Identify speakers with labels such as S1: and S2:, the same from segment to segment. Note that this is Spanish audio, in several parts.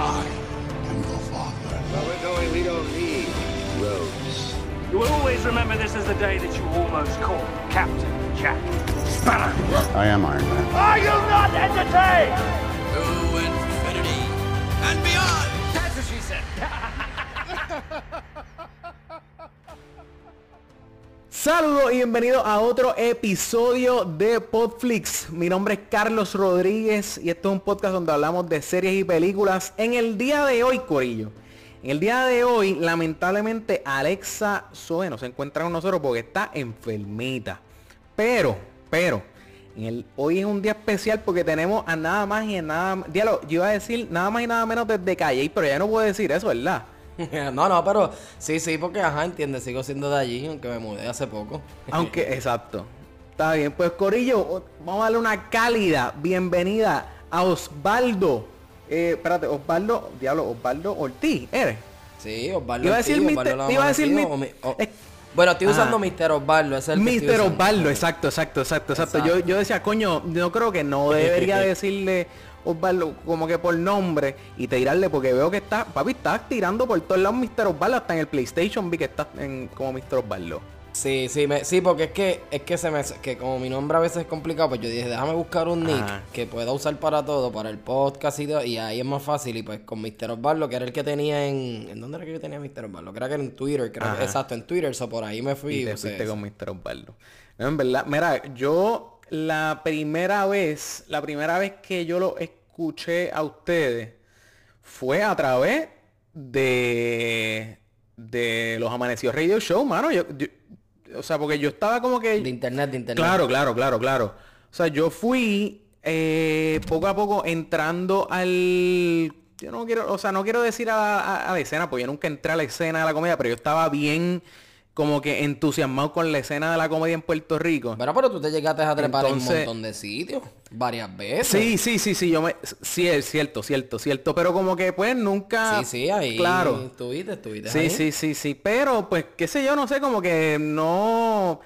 S1: I am your father.
S2: Well, we're going, we don't need roads.
S3: You will always remember this as the day that you almost caught Captain Jack Sparrow.
S1: I am Iron Man.
S3: Are you not entertained?
S4: To infinity and beyond!
S3: That's what she said.
S5: Saludos y bienvenidos a otro episodio de Podflix. Mi nombre es Carlos Rodríguez y esto es un podcast donde hablamos de series y películas. En el día de hoy, Corillo. En el día de hoy, lamentablemente, Alexa Zoe no se encuentra con nosotros porque está enfermita. Pero, pero, hoy es un día especial porque tenemos a nada más y a nada Diálogo, yo iba a decir nada más y nada menos desde Calle, pero ya no puedo decir eso, ¿verdad?
S6: no, no, pero sí, sí, porque ajá, entiende, sigo siendo de allí, aunque me mudé hace poco.
S5: Aunque, exacto. Está bien, pues Corillo, vamos a darle una cálida bienvenida a Osvaldo. Eh, espérate, Osvaldo, diablo, Osvaldo Ortiz, ¿eres?
S6: Sí, Osvaldo.
S5: Iba a
S6: Ortiz,
S5: decir
S6: Osvaldo
S5: Mister-
S6: la
S5: iba a decir mi-
S6: o mi- o-
S5: es-
S6: Bueno, estoy usando
S5: Ajá.
S6: Mr. Osvaldo, es el que usando.
S5: Osvaldo, exacto, exacto, exacto, exacto. Yo,
S6: Exacto.
S5: yo decía, coño, yo creo que no debería decirle Osvaldo como que por nombre y tirarle porque veo que está, papi, estás tirando por todos lados Mr. Osvaldo, hasta en el PlayStation vi que estás en, como Mr. Osvaldo.
S6: Sí, sí, me- sí, porque es que es que se me que como mi nombre a veces es complicado, pues yo dije, déjame buscar un nick
S5: Ajá.
S6: que pueda usar para todo, para el podcast y todo, y ahí es más fácil. Y pues con Mr. Osvaldo, que era el que tenía en. ¿En dónde era que yo tenía Mr. Osvaldo? Creo que era en Twitter, creo exacto, en Twitter, so por ahí me fui.
S5: Y te
S6: usé
S5: fuiste
S6: eso.
S5: con Mr. Osvaldo. No, en verdad, mira, yo la primera vez, la primera vez que yo lo escuché a ustedes fue a través de de los Amanecidos Radio Show, mano. Yo, yo- o sea, porque yo estaba como que
S6: De internet, de internet.
S5: Claro, claro, claro, claro. O sea, yo fui eh, poco a poco entrando al... Yo no quiero, o sea, no quiero decir a, a- a la escena, porque yo nunca entré a la escena de la comedia, pero yo estaba bien como que entusiasmado con la escena de la comedia en Puerto Rico.
S6: Bueno, pero tú te llegaste a trepar en un montón de sitios, varias veces.
S5: Sí, sí, sí, sí, yo me... Sí, es cierto, cierto, cierto. Pero como que pues nunca...
S6: Sí, sí, ahí.
S5: Claro.
S6: Estuviste, estuviste.
S5: Sí,
S6: ahí.
S5: sí, sí, sí. Pero, pues, qué sé yo, no sé, como que no...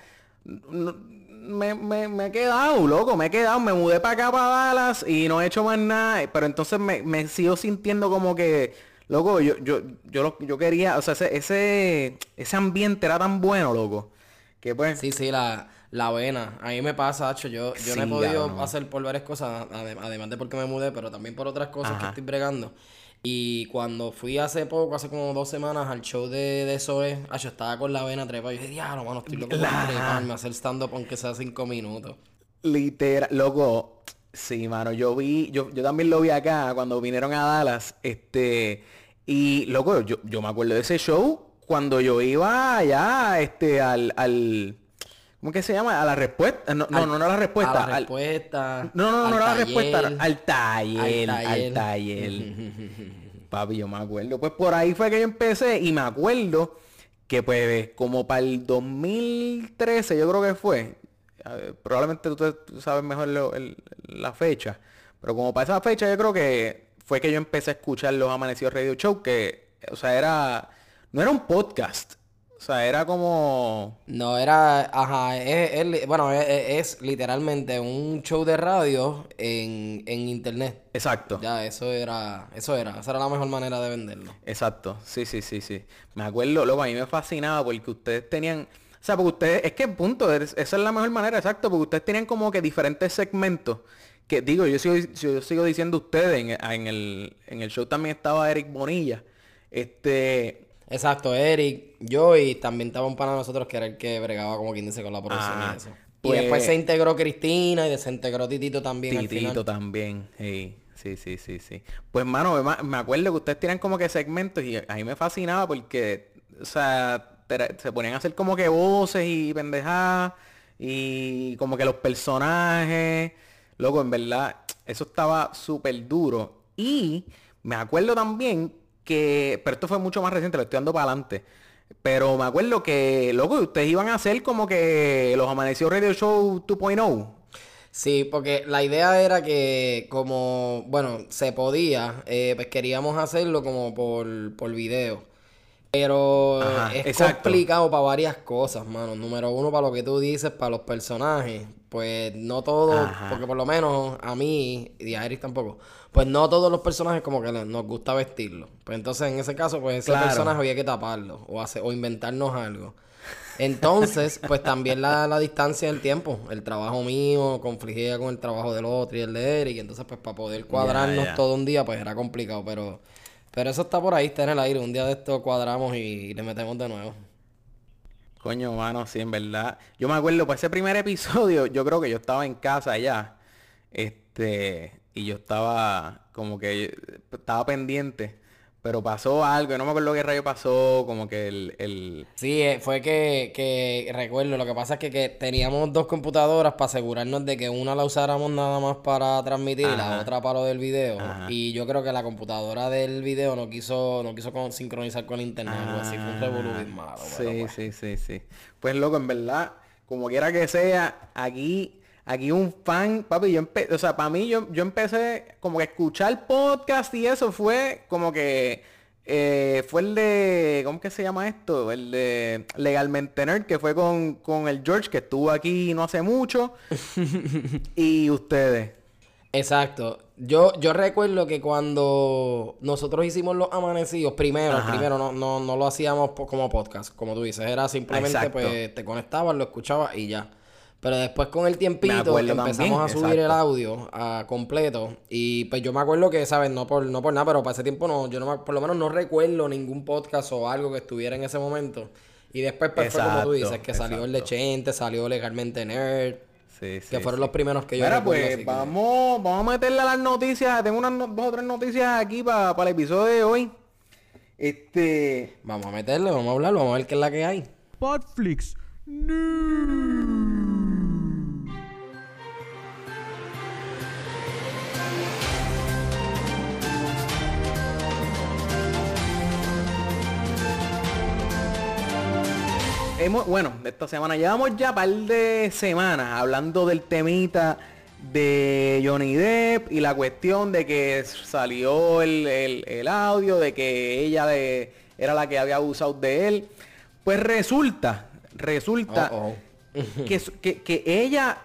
S5: no- me, me, me he quedado, loco, me he quedado, me mudé para acá, para Dallas, y no he hecho más nada, pero entonces me, me sigo sintiendo como que, loco, yo, yo, yo, lo- yo quería, o sea, ese, ese, ese ambiente era tan bueno, loco, que pues,
S6: Sí, sí, la, la vena. A mí me pasa, hacho. Yo, yo no he podido hacer por varias cosas, ade- además de porque me mudé, pero también por otras cosas que estoy bregando. Y cuando fui hace poco, hace como dos semanas, al show de, de Zoe, acho, estaba con la vena trepa. Y yo dije, diablo, mano, estoy loco por
S5: La-
S6: treparme, hacer stand-up aunque sea cinco minutos.
S5: literal, loco, sí, mano, yo vi, yo, yo también lo vi acá cuando vinieron a Dallas, este, y loco, yo, yo me acuerdo de ese show cuando yo iba allá, este, al, al, ¿cómo que se llama? A la respuesta, no, no,
S6: Al-
S5: no, no a la respuesta,
S6: A la
S5: al-
S6: respuesta.
S5: no, no, no, no era la respuesta, al taller,
S6: Al
S5: al
S6: taller.
S5: taller. Papi, yo me acuerdo. Pues por ahí fue que yo empecé y me acuerdo que pues como para el 2013 yo creo que fue, ver, probablemente tú, tú sabes mejor lo- el- la fecha, pero como para esa fecha yo creo que fue que yo empecé a escuchar los Amanecidos Radio Show, que, o sea, era, no era un podcast, o sea, era como...
S6: No, era, ajá, es, bueno, es, literalmente un show de radio en, en internet.
S5: Exacto.
S6: Ya, eso era, eso era, esa era la mejor manera de venderlo.
S5: Exacto, sí, sí, sí, sí. Me acuerdo, luego a mí me fascinaba porque ustedes tenían, o sea, porque ustedes, es que punto, es- esa es la mejor manera, exacto, porque ustedes tenían como que diferentes segmentos. Que digo, yo sigo, yo sigo diciendo ustedes, en, en el, en el show también estaba Eric Bonilla. Este,
S6: Exacto, Eric, yo y también estaba un pana de nosotros que era el que bregaba como quien dice con la producción
S5: Ah,
S6: y eso.
S5: pues-
S6: y después se integró Cristina y desintegró Titito también al
S5: Titito
S6: final.
S5: también, sí, sí, sí, sí, sí. Pues mano, me, acuerdo que ustedes tenían como que segmentos y a mí me fascinaba porque, o sea, se ponían a hacer como que voces y pendejadas y como que los personajes, loco, en verdad, eso estaba súper duro. Y me acuerdo también que, pero esto fue mucho más reciente, lo estoy dando para adelante. Pero me acuerdo que, loco, ustedes iban a hacer como que los Amanecidos Radio Show 2.0.
S6: Sí, porque la idea era que como, bueno, se podía, eh, pues queríamos hacerlo como por, por video. Pero
S5: Ajá,
S6: es
S5: exacto.
S6: complicado para varias cosas, mano. Número uno, para lo que tú dices, para los personajes. Pues no todo,
S5: Ajá.
S6: porque por lo menos a mí, y a Eric tampoco, pues no todos los personajes como que nos gusta vestirlo. Pues entonces en ese caso, pues ese
S5: Claro.
S6: personaje había que taparlo o, hacer, o inventarnos algo. Entonces, pues también la, la distancia del tiempo. El trabajo mío confligía con el trabajo del otro y el de Eric. Entonces, pues para poder cuadrarnos todo un día, pues era complicado. Pero, pero eso está por ahí, está en el aire. Un día de esto cuadramos y le metemos de nuevo.
S5: Coño, mano, sí, en verdad. Yo me acuerdo, pues ese primer episodio, yo creo que yo estaba en casa ya. Este, y yo estaba como que estaba pendiente. Pero pasó algo, no me acuerdo qué rayo pasó, como que el, el...
S6: Sí, eh, fue que, que recuerdo, lo que pasa es que, que teníamos dos computadoras para asegurarnos de que una la usáramos nada más para transmitir y la otra para lo del video.
S5: Ajá.
S6: Y yo creo que la computadora del video no quiso, no quiso con- sincronizar con internet, algo así, fue un bien malo.
S5: Sí,
S6: pues.
S5: sí, sí, sí. Pues loco, en verdad, como quiera que sea, aquí, aquí un fan, papi, yo empecé, o sea, para mí yo, yo empecé como que a escuchar podcast y eso fue como que eh, fue el de, ¿cómo que se llama esto? El de Legalmente Nerd, que fue con, con el George, que estuvo aquí no hace mucho. y ustedes.
S6: Exacto. Yo, yo recuerdo que cuando nosotros hicimos los amanecidos, primero,
S5: Ajá.
S6: primero no, no, no lo hacíamos como podcast, como tú dices, era simplemente
S5: Exacto.
S6: pues te conectabas, lo escuchabas y ya. Pero después con el tiempito empezamos
S5: también,
S6: a subir el
S5: exacto.
S6: audio a completo y pues yo me acuerdo que, ¿sabes? No por, no por nada, pero para ese tiempo no, yo no me- por lo menos no recuerdo ningún podcast o algo que estuviera en ese momento. Y después pues fue como tú
S5: Exacto,
S6: dices, que salió el de
S5: exacto.
S6: Chente, salió legalmente Nerd,
S5: Sí, sí,
S6: que fueron
S5: sí.
S6: los primeros que yo
S5: Mira,
S6: recuerdo,
S5: pues
S6: así que-
S5: vamos, vamos a meterle a las noticias. Tengo unas no- dos o tres noticias aquí para el episodio de hoy. Este.
S6: Vamos a meterle, vamos a hablar, vamos a ver qué es la que hay.
S7: Podflix.
S5: Hemos, bueno, de esta semana llevamos ya un par de semanas hablando del temita de Johnny Depp y la cuestión de que salió el, el- el audio de que ella de- era la que había abusado de él. Pues resulta, resulta
S6: Oh,
S5: que, su- que, que ella,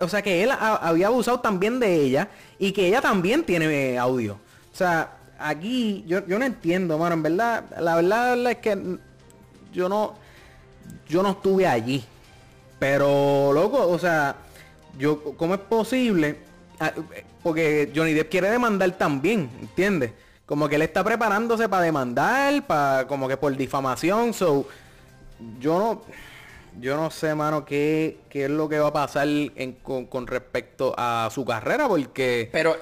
S5: o sea, que él ha- había abusado también de ella y que ella también tiene audio. O sea, aquí yo, yo no entiendo, mano, en verdad, la verdad, la verdad es que yo no, yo no estuve allí. Pero, loco, o sea, yo, ¿cómo es posible? Ah, Porque Johnny Depp quiere demandar también, ¿entiendes? Como que él está preparándose para demandar, para como que por difamación, so yo no yo no sé, mano, qué, qué es lo que va a pasar con, con respecto a su carrera, porque
S6: Pero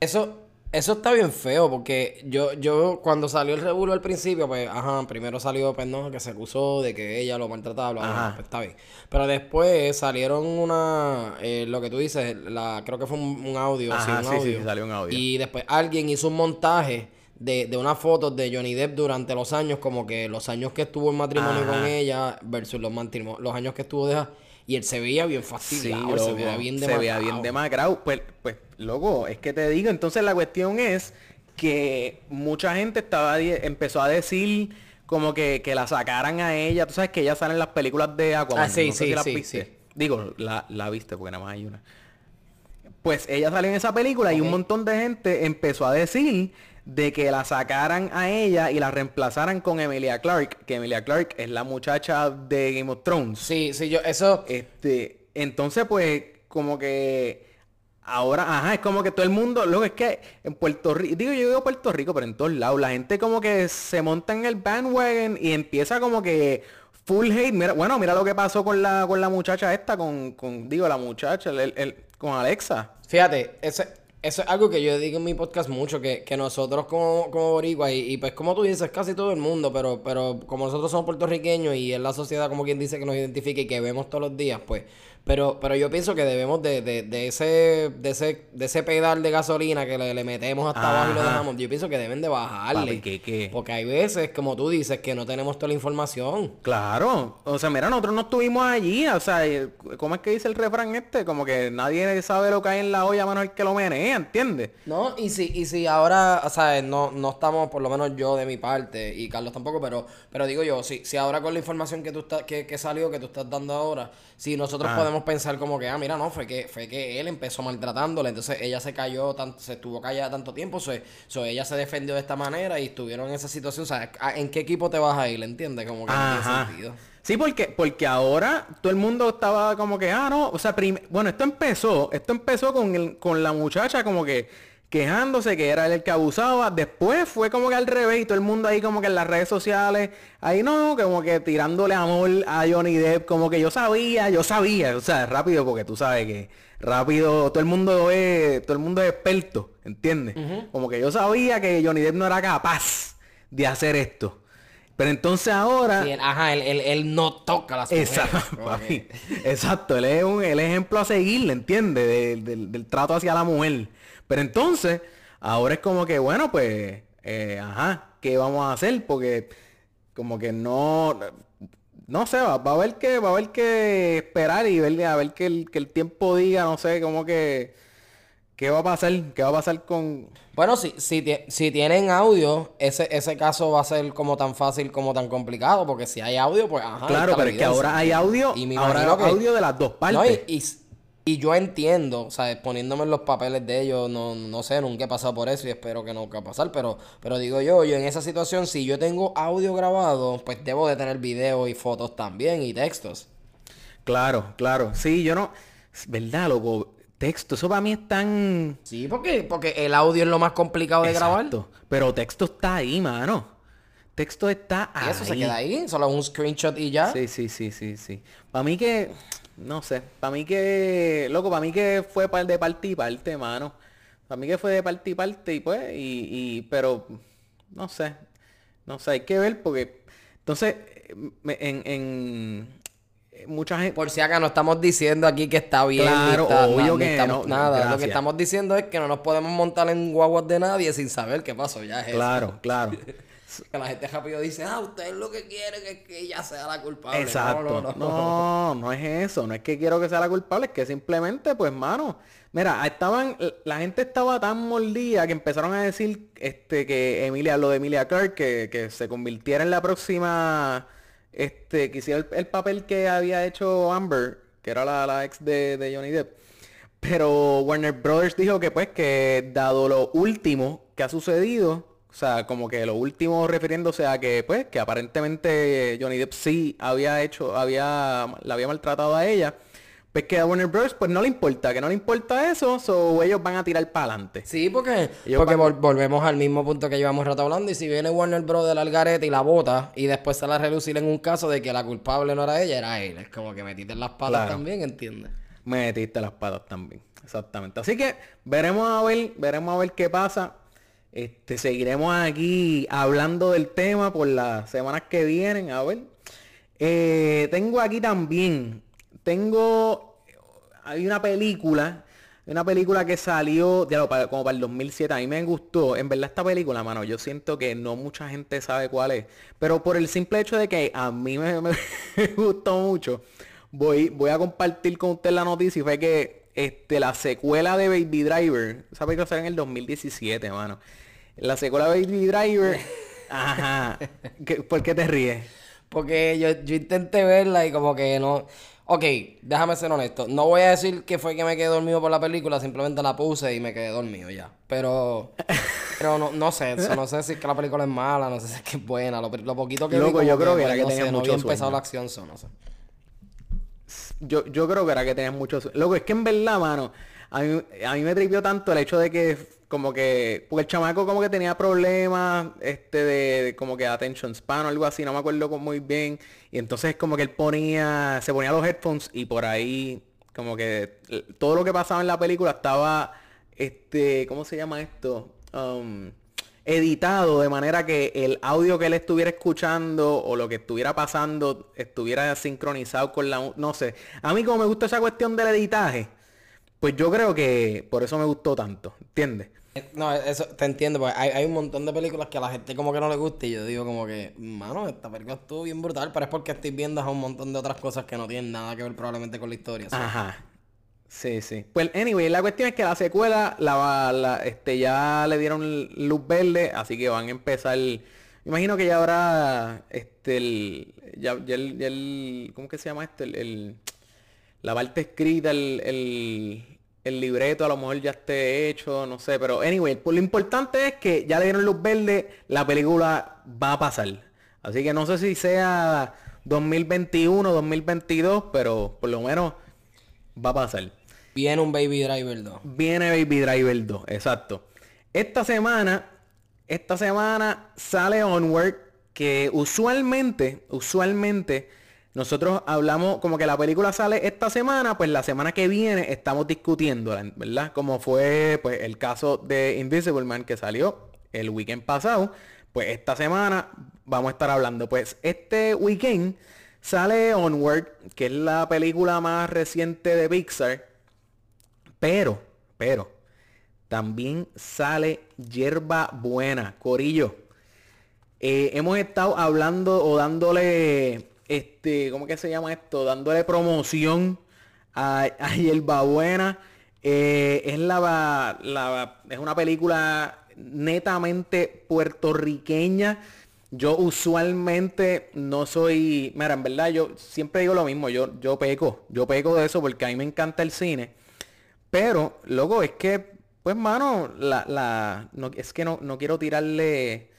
S6: eso, eso está bien feo, porque yo, yo cuando salió el revuelo al principio, pues, ajá, primero salió, pues no, que se acusó de que ella lo maltrataba, bla, pues, está bien. Pero después salieron una, eh, lo que tú dices, la, creo que fue un, un audio, sí, un
S5: sí, sí,
S6: audio.
S5: sí, salió un audio.
S6: Y después alguien hizo un montaje de, de unas fotos de Johnny Depp durante los años, como que los años que estuvo en matrimonio
S5: Ajá.
S6: con ella versus los, los años que estuvo de y él se veía bien
S5: Sí,
S6: fastidiado, él se veía bien
S5: se veía
S6: demacrado.
S5: bien demacrado. Pues, pues, loco, es que te digo, entonces la cuestión es que mucha gente estaba empezó a decir como que, que la sacaran a ella. Tú sabes que ella sale en las películas de Aquaman.
S6: Ah, sí,
S5: no sé
S6: sí,
S5: las
S6: sí,
S5: viste.
S6: sí.
S5: Digo, la, la viste porque nada más hay una. Pues ella salió en esa película y un montón de gente empezó a decir de que la sacaran a ella y la reemplazaran con Emilia Clarke, que Emilia Clarke es la muchacha de Game of Thrones.
S6: Sí, sí, yo, eso...
S5: Este, entonces pues como que ahora, ajá, es como que todo el mundo, lo que es que en Puerto Rico, digo yo digo Puerto Rico, pero en todos lados, la gente como que se monta en el bandwagon y empieza como que full hate. Mira, bueno, mira lo que pasó con la con la muchacha esta, con, con digo, la muchacha, el, el- con Alexa.
S6: Fíjate, ese, eso es algo que yo digo en mi podcast mucho, que, que nosotros como, como boricuas, y, pues como tú dices, casi todo el mundo, pero, pero como nosotros somos puertorriqueños y es la sociedad como quien dice que nos identifica y que vemos todos los días, pues, Pero, pero yo pienso que debemos de, de, de ese, de ese, de ese pedal de gasolina que le, le metemos hasta abajo y lo dejamos, yo pienso que deben de bajarle.
S5: Papi, ¿qué, qué?
S6: Porque hay veces, como tú dices, que no tenemos toda la información.
S5: Claro, o sea, mira, nosotros no estuvimos allí, o sea, eh, ¿cómo es que dice el refrán este? Como que nadie sabe lo que hay en la olla menos el que lo menea, ¿entiendes?
S6: No, y si, y si ahora, o sea, no, no estamos, por lo menos yo de mi parte, y Carlos tampoco, pero, pero digo yo, si, si ahora con la información que tú estás, que, que salió, que tú estás dando ahora, si nosotros
S5: Ah.
S6: podemos pensar como que, ah, mira, no, fue que, fue que él empezó maltratándola, entonces ella se cayó, tanto, se estuvo callada tanto tiempo, so, so ella se defendió de esta manera y estuvieron en esa situación, o sea, ¿a- ¿en qué equipo te vas a ir? ¿Entiendes? Como que no tiene sentido.
S5: Sí, porque, porque ahora todo el mundo estaba como que, ah, no, o sea, bueno, esto empezó, esto empezó con, el- con la muchacha como que quejándose que era él el que abusaba, después fue como que al revés y todo el mundo ahí como que en las redes sociales, ahí no, como que tirándole amor a Johnny Depp, como que yo sabía, yo sabía, o sea, rápido porque tú sabes que rápido todo el mundo es, todo el mundo es experto, ¿entiendes? Como que yo sabía que Johnny Depp no era capaz de hacer esto. Pero entonces ahora...
S6: Sí, él- ajá, él, él, él no toca las mujeres.
S5: Exacto, papi. Exacto, él es un el ejemplo a seguir, ¿entiendes? Del, del- del trato hacia la mujer. Pero entonces, ahora es como que, bueno, pues, eh, ajá, ¿qué vamos a hacer? Porque como que no, no sé, va, va a haber que, va a haber que esperar y ver, a ver que el, que el tiempo diga, no sé, como que, ¿qué va a pasar? ¿Qué va a pasar con...
S6: Bueno, si, si, si tienen audio, ese, ese caso va a ser como tan fácil como tan complicado, porque si hay audio, pues ajá.
S5: claro, pero es que ahora hay audio,
S6: Y me
S5: ahora hay
S6: que-
S5: audio de las dos partes.
S6: No, y, y, y yo entiendo, o sea, poniéndome en los papeles de ellos, no, no sé, nunca he pasado por eso y espero que no va a pasar, pero, pero digo yo, yo en esa situación, si yo tengo audio grabado, pues debo de tener video y fotos también y textos.
S5: Claro, claro. Sí, yo no... Verdad, loco. Texto, eso para mí es tan...
S6: Sí, porque, porque el audio es lo más complicado de grabar.
S5: Exacto. Pero texto está ahí, mano. Texto está
S6: Y
S5: ahí.
S6: eso se queda ahí, solo un screenshot y ya.
S5: Sí, sí, sí, sí, sí. Para mí que... No sé. Para mí que... Loco, para mí que fue par de parte y parte, mano. Para mí que fue de parte y parte y pues... Y, y- pero... No sé. No sé, hay que ver porque... Entonces, en... en mucha gente...
S6: Por si acá no estamos diciendo aquí que está bien.
S5: Claro,
S6: está,
S5: obvio que
S6: estamos-
S5: no,
S6: Nada, lo que estamos diciendo es que no nos podemos montar en guaguas de nadie sin saber qué pasó. Ya es eso.
S5: Claro, claro.
S6: Que la gente rápido dice, ah, ustedes lo que quieren es que ella sea la culpable.
S5: Exacto.
S6: No, no,
S5: No, no es eso. No es que quiero que sea la culpable, es que simplemente, pues, mano. Mira, estaban, la gente estaba tan mordida que empezaron a decir este que Emilia, lo de Emilia Clarke, que, que se convirtiera en la próxima, este, que hiciera el, el papel que había hecho Amber, que era la, la ex de, de Johnny Depp. Pero Warner Brothers dijo que pues que dado lo último que ha sucedido, o sea, como que lo último refiriéndose a que pues que aparentemente Johnny Depp sí había hecho, había, la había maltratado a ella, pues que a Warner Brothers pues no le importa, que no le importa eso, so ellos van a tirar para adelante.
S6: Sí, porque,
S5: Ellos
S6: porque
S5: van-
S6: vol- volvemos al mismo punto que llevamos rato hablando. Y si viene Warner Bros. del Algarete y la bota y después sale a relucir en un caso de que la culpable no era ella, era él. Es como que metiste las patas
S5: Claro.
S6: también, ¿entiendes?
S5: metiste las patas también. Exactamente. Así que veremos a ver, veremos a ver qué pasa. Este, seguiremos aquí hablando del tema por las semanas que vienen. A ver. Eh, tengo aquí también. Tengo. Hay una película. Una película que salió como para el 2007. A mí me gustó. En verdad esta película, mano, yo siento que no mucha gente sabe cuál es. Pero por el simple hecho de que a mí me, me gustó mucho, voy, voy a compartir con usted la noticia. Y fue que este, la secuela de Baby Driver, esa película salió en el 2017, mano. La secuela Baby Driver... Ajá. ¿Qué- ¿Por qué te ríes?
S6: Porque yo, yo intenté verla y como que no... Ok, déjame ser honesto. No voy a decir que fue que me quedé dormido por la película, simplemente la puse y me quedé dormido ya. Pero... Pero no, no sé, eso, no sé si es que la película es mala, no sé si es que es buena. Lo, lo poquito que
S5: Loco, yo creo que era que
S6: no
S5: tenía
S6: sé, no
S5: mucho
S6: había empezado
S5: sueño.
S6: la acción, so, no sé.
S5: Yo, yo creo que era que tenías muchos... Loco, es que en verdad, mano, a mí, a mí me tripió tanto el hecho de que como que... Porque el chamaco como que tenía problemas, este, de, como que attention span o algo así, no me acuerdo muy bien. Y entonces como que él ponía, se ponía los headphones y por ahí como que l- todo lo que pasaba en la película estaba, este, ¿cómo se llama esto? Um, editado de manera que el audio que él estuviera escuchando o lo que estuviera pasando estuviera sincronizado con la... No sé. A mí como me gusta esa cuestión del editaje, pues yo creo que por eso me gustó tanto, ¿entiendes?
S6: No, eso te entiendo, porque hay, hay un montón de películas que a la gente como que no le gusta y yo digo como que, mano, esta película estuvo bien brutal, pero es porque estoy viendo a un montón de otras cosas que no tienen nada que ver probablemente con la historia.
S5: Ajá. Sí, sí. Pues, anyway, la cuestión es que la secuela la, la- este, ya le dieron luz verde, así que van a empezar. Imagino que ya habrá, este, el, ya, ya el, ya el- ¿cómo que se llama esto? El, la parte escrita, el, el libreto a lo mejor ya esté hecho, no sé, pero anyway, pues lo importante es que ya le dieron luz verde, la película va a pasar. Así que no sé si sea 2021, 2022, pero por lo menos va a pasar.
S6: Viene un Baby Driver 2.
S5: Viene Baby Driver 2, exacto. Esta semana, esta semana sale Onward, que usualmente, usualmente, nosotros hablamos como que la película sale esta semana, pues la semana que viene estamos discutiéndola, ¿verdad? Como fue pues el caso de Invisible Man que salió el weekend pasado, pues esta semana vamos a estar hablando. Pues este weekend sale Onward, que es la película más reciente de Pixar. Pero, pero, también sale Yerba Buena, Corillo. Eh, hemos estado hablando o dándole, este, ¿cómo que se llama esto? Dándole promoción a, a Yerba Buena. Eh, es la, la, es una película netamente puertorriqueña. Yo usualmente no soy, mira, en verdad yo siempre digo lo mismo, yo, yo peco, yo peco de eso porque a mí me encanta el cine. Pero, loco, es que, pues, mano, la, la, no, es que no, no quiero tirarle,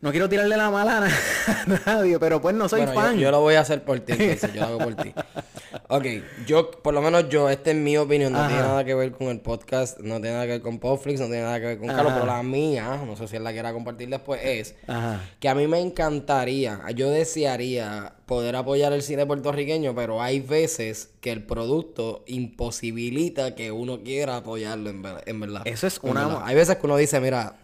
S5: no quiero tirarle la mala a na- a nadie, pero pues no soy
S6: Bueno,
S5: fan.
S6: Yo, lo voy a hacer por ti, entonces, yo lo hago por ti. Ok, yo, por lo menos yo, esta es mi opinión, no tiene nada que ver con el podcast, no tiene nada que ver con Popflix, no tiene nada que ver con Carlos, pero la mía, no sé si él la quiera compartir después, es
S5: Ajá.
S6: que a mí me encantaría, yo desearía poder apoyar el cine puertorriqueño, pero hay veces que el producto imposibilita que uno quiera apoyarlo, en, ver- en verdad.
S5: Eso es una-
S6: verdad. Hay veces que uno dice, mira,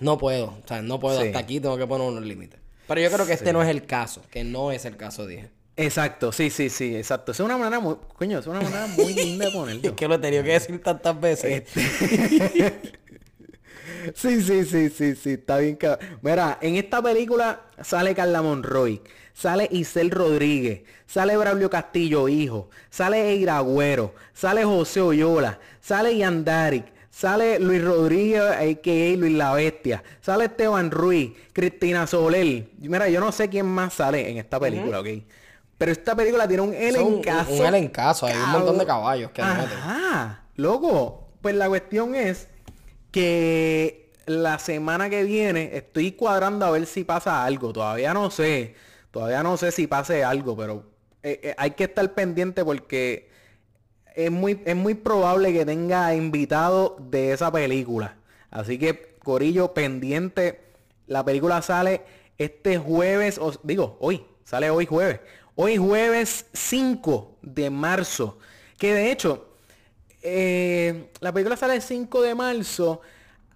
S6: no puedo, o sea, no puedo,
S5: Sí.
S6: hasta aquí tengo que poner unos límites. Pero yo creo que este no es el caso, que no es el caso, dije.
S5: Exacto, sí, sí, sí, exacto. Es una manera muy, coño, es una manera muy linda de ponerlo.
S6: Es que lo he tenido que decir tantas veces.
S5: Este- sí, sí, sí, sí, sí, está bien. Mira, en esta película sale Carla Monroy, sale Isel Rodríguez, sale Braulio Castillo, hijo, sale Eira Agüero, sale José Oyola, sale Yandaric, sale Luis Rodríguez, a.k.a. Luis La Bestia, sale Esteban Ruiz, Cristina Soler. Mira, yo no sé quién más sale en esta película, ¿ok? Pero esta película tiene un
S6: es un-
S5: elencazo.
S6: un elencazo, hay un montón de caballos que le meten.
S5: Ajá, loco. Pues la cuestión es que la semana que viene estoy cuadrando a ver si pasa algo. Todavía no sé. Todavía no sé si pase algo, pero eh, eh, hay que estar pendiente porque es muy, es muy probable que tenga invitado de esa película. Así que, Corillo, pendiente. La película sale este jueves, o, digo, hoy, sale hoy jueves. Hoy jueves 5 de marzo. Que de hecho, eh, la película sale el 5 de marzo.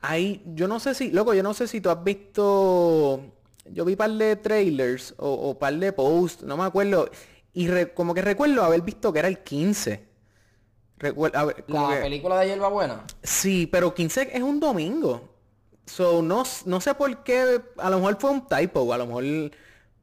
S5: Ahí, yo no sé si, loco, yo no sé si tú has visto. Yo vi par de trailers o, o par de posts, no me acuerdo. Y como que recuerdo haber visto que era el 15. Recuer- a ver,
S6: La
S5: que-
S6: película de Hierba Buena.
S5: Sí, pero 15 es un domingo. So, no, no sé por qué. A lo mejor fue un typo. A lo mejor